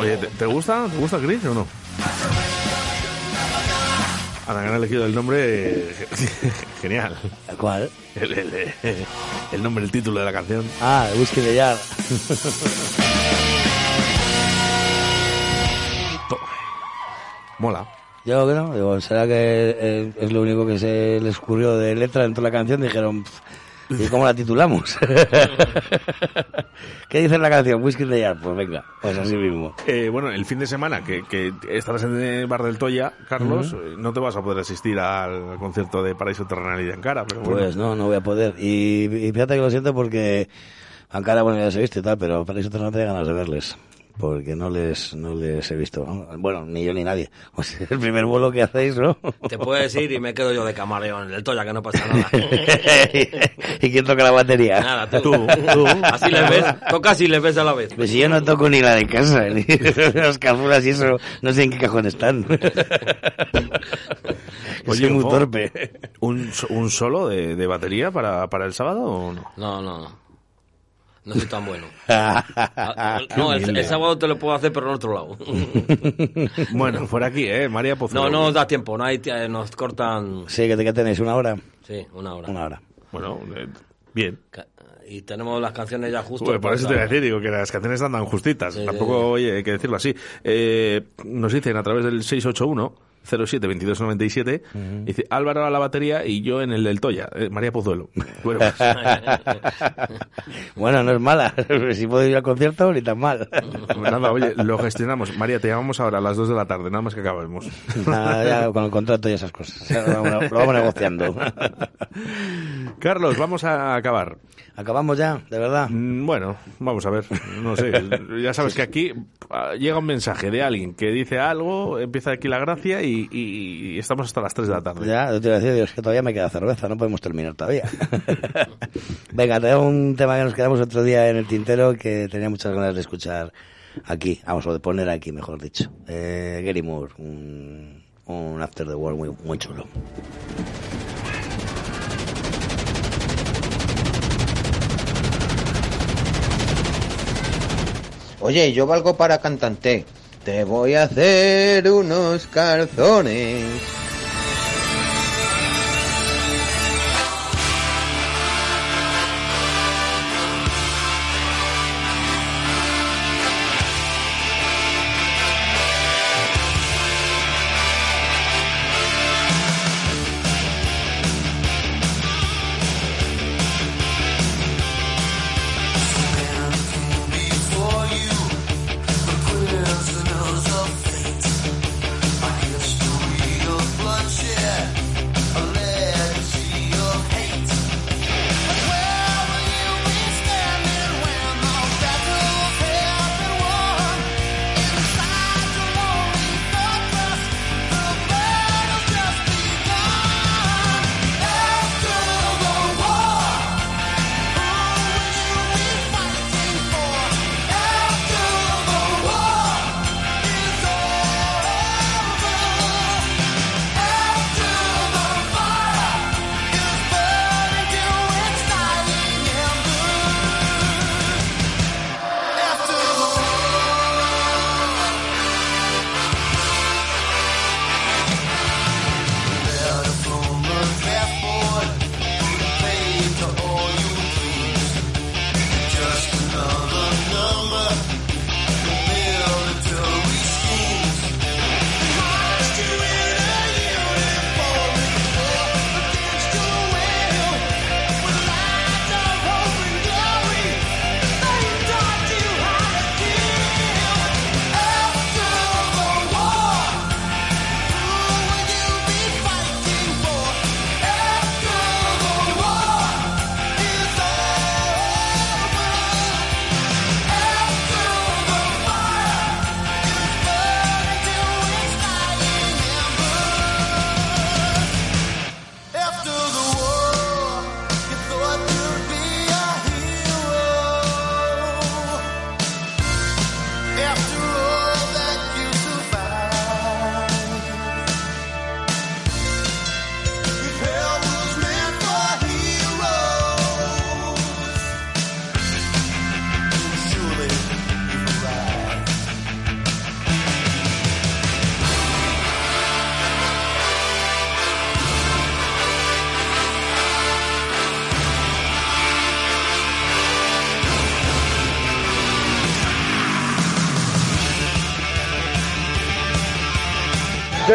Oye, ¿te, te gusta? ¿Te gusta Chris o no? Ahora que han elegido el nombre, eh, genial. ¿Cuál? El, el- el- el nombre, el título de la canción. Ah, de Jar. Mola. Yo creo que no, digo, será que eh, es lo único que se les ocurrió de letra dentro de la canción. Dijeron, "Pff, ¿y cómo la titulamos? ¿Qué dice la canción? Whisky de Jar. Pues venga, pues así mismo. Eh, bueno, el fin de semana que, que estarás en el bar del Toya, Carlos, eh, no te vas a poder asistir al concierto de Paraíso Terrenal y de Ankara, pero bueno. Pues no, no voy a poder. Y, y fíjate que lo siento porque Ankara, bueno, ya se viste y tal, pero para eso no tenía ganas de verles. Porque no les, no les he visto. ¿no? Bueno, ni yo ni nadie. Pues es el primer vuelo que hacéis, ¿no? Te puedes ir y me quedo yo de camarero en el Toya, que no pasa nada. ¿Y quién toca la batería? Nada, tú. Así les ves, tocas y les ves a la vez. Pues si yo no toco ni la de casa, ni los cafuras y eso, no sé en qué cajón están. Soy muy ojo, torpe. ¿Un, so- un solo de, de batería para, para el sábado o no? No, no, no. No soy tan bueno. Ah, No, el, el sábado te lo puedo hacer, pero en otro lado. Bueno, por aquí, ¿eh? María Pozuelo. No, no nos da tiempo, no hay, eh, nos cortan. Sí, que, que tenéis una hora. Sí, una hora. Una hora. Bueno, eh, bien. Y tenemos las canciones ya justo. Pues por eso te voy a decir, digo que las canciones andan justitas. Sí, Tampoco, sí, sí. oye, hay que decirlo así. Eh, nos dicen a través del 681 07 2297 dice Álvaro a la batería y yo en el del Toya, eh, María Pozuelo. Bueno, pues, bueno, no es mala. si puedo ir al concierto, ni tan mal. pues nada, oye, lo gestionamos. María, te llamamos ahora a las 2 de la tarde, nada más que acabemos. Nada, ya con el contrato y esas cosas. Ya Lo vamos, lo vamos negociando. Carlos, vamos a acabar. ¿Acabamos ya? ¿De verdad? Mm, Bueno, vamos a ver. No sé. Ya sabes que aquí ah, llega un mensaje de alguien que dice algo, empieza aquí la gracia y, y- estamos hasta las 3 de la tarde. Ya, yo te iba a decir, Dios, que todavía me queda cerveza, no podemos terminar todavía. Venga, tengo un tema que nos quedamos otro día en el tintero que tenía muchas ganas de escuchar aquí, vamos, o de poner aquí, mejor dicho. Eh, Gary Moore, un, un After the War muy, muy chulo. Oye, yo valgo para cantante. Te voy a hacer unos calzones.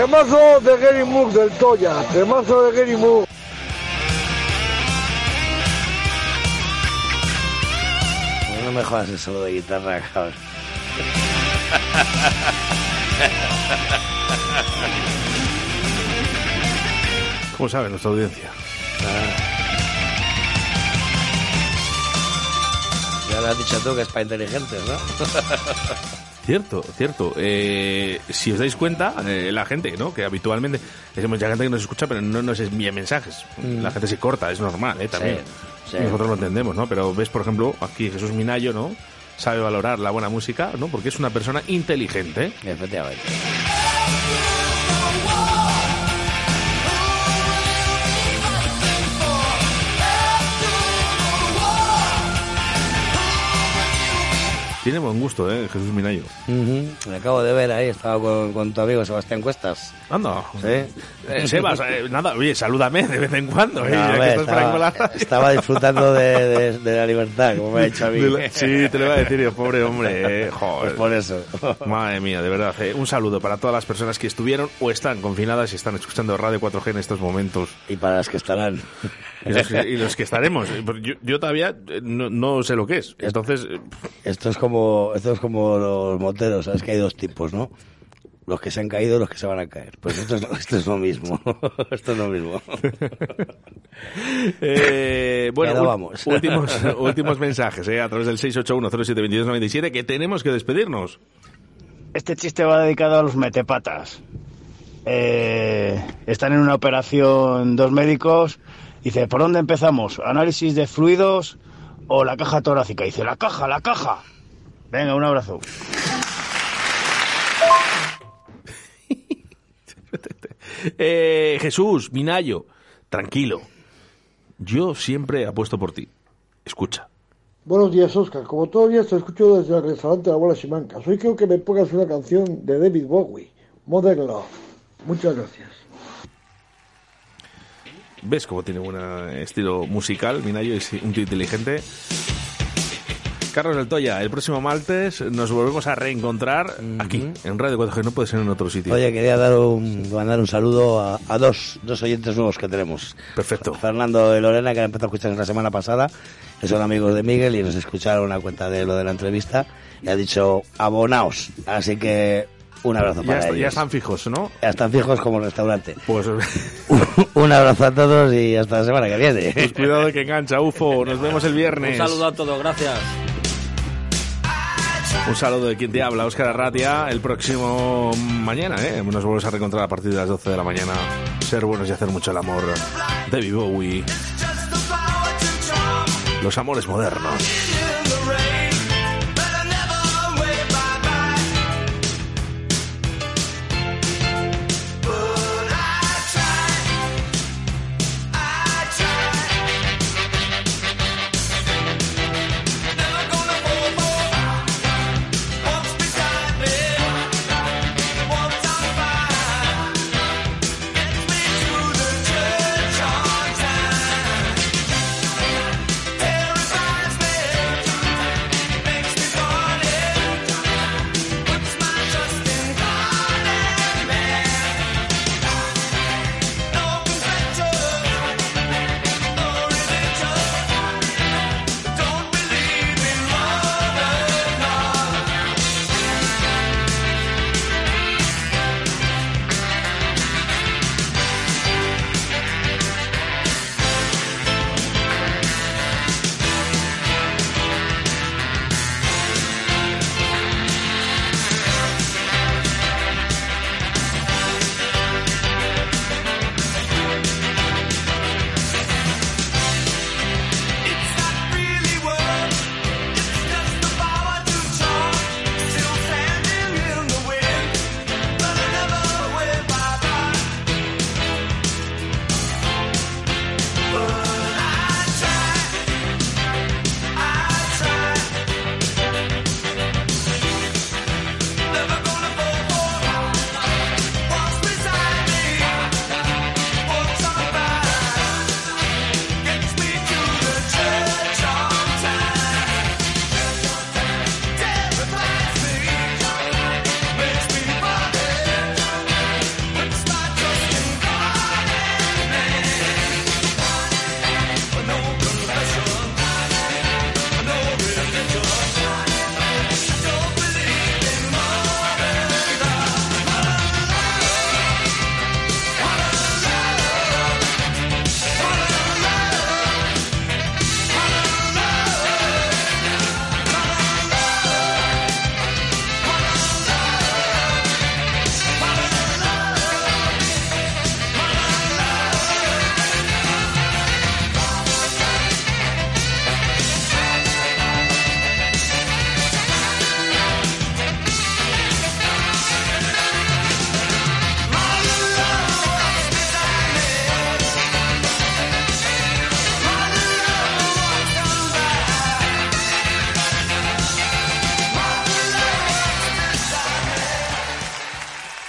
Temazo de Gary Moore del Toya, temazo de Gary Moore. No me jodas el solo de guitarra, cabrón. ¿Cómo sabe nuestra audiencia? Ya lo has dicho tú que es para inteligentes, ¿no? Cierto, cierto. Eh, si os dais cuenta, eh, la gente, ¿no? Que habitualmente hay mucha gente que nos escucha, pero no nos envía mensajes. Mm. La gente se corta, es normal, ¿eh? También. Sí, sí. Nosotros lo entendemos, ¿no? Pero ves, por ejemplo, aquí Jesús Minayo, ¿no? Sabe valorar la buena música, ¿no? Porque es una persona inteligente. Efectivamente. Tiene buen gusto, ¿eh? Jesús Minayo. Me acabo de ver ahí, estaba con, con tu amigo Sebastián Cuestas. Anda. Sí. Eh, Sebas, eh, nada, oye, salúdame de vez en cuando, ¿eh? Que estaba, disfrutando de, de- de la libertad, como me ha dicho a mí. La- Sí, te lo iba a decir yo, pobre hombre. eh, joder. Pues por eso. Madre mía, de verdad. eh, un saludo para todas las personas que estuvieron o están confinadas y están escuchando Radio 4G en estos momentos. Y para las que estarán. Y los que, y los que estaremos. Pues Yo, yo todavía eh, no, no sé lo que es. Entonces, eh, Esto es como, esto es como los moteros, sabes que hay dos tipos, ¿no? Los que se han caído y los que se van a caer. Pues esto es, lo- esto es lo mismo. esto es lo mismo. eh, bueno, vamos. últimos, últimos mensajes eh, a través del 681072297 que tenemos que despedirnos. Este chiste va dedicado a los metepatas. Eh, están en una operación dos médicos. Dice, ¿por dónde empezamos? ¿Análisis de fluidos o la caja torácica? Dice, la caja, la caja. Venga, un abrazo. Eh, Jesús, Minayo, tranquilo. Yo siempre apuesto por ti. Escucha. Buenos días, Oscar. Como todavía te escucho desde el restaurante La Bola Simancas, hoy creo que me pongas una canción de David Bowie, Modern Love. Muchas gracias. ¿Ves cómo tiene buen estilo musical? Minayo es un tío inteligente. Carlos del Toya, el próximo martes nos volvemos a reencontrar aquí, en Radio 4G. No puede ser en otro sitio. Oye, quería dar un, mandar un saludo a, a dos, dos oyentes nuevos que tenemos. Perfecto. Fernando y Lorena, que han empezado a escuchar la semana pasada, que son amigos de Miguel y nos escucharon a cuenta de lo de la entrevista y ha dicho abonaos. Así que un abrazo ya, para está- ellos. ya están fijos, ¿no? Ya están fijos como el restaurante. Pues, un abrazo a todos y hasta la semana que viene. pues cuidado de que engancha, UFO. Nos vemos el viernes. Un saludo a todos, gracias. Un saludo de quien te habla, Óscar Arratia. El próximo mañana, ¿eh? Nos volvemos a reencontrar a partir de las 12 de la mañana. Ser buenos y hacer mucho el amor. David Bowie. Los amores modernos.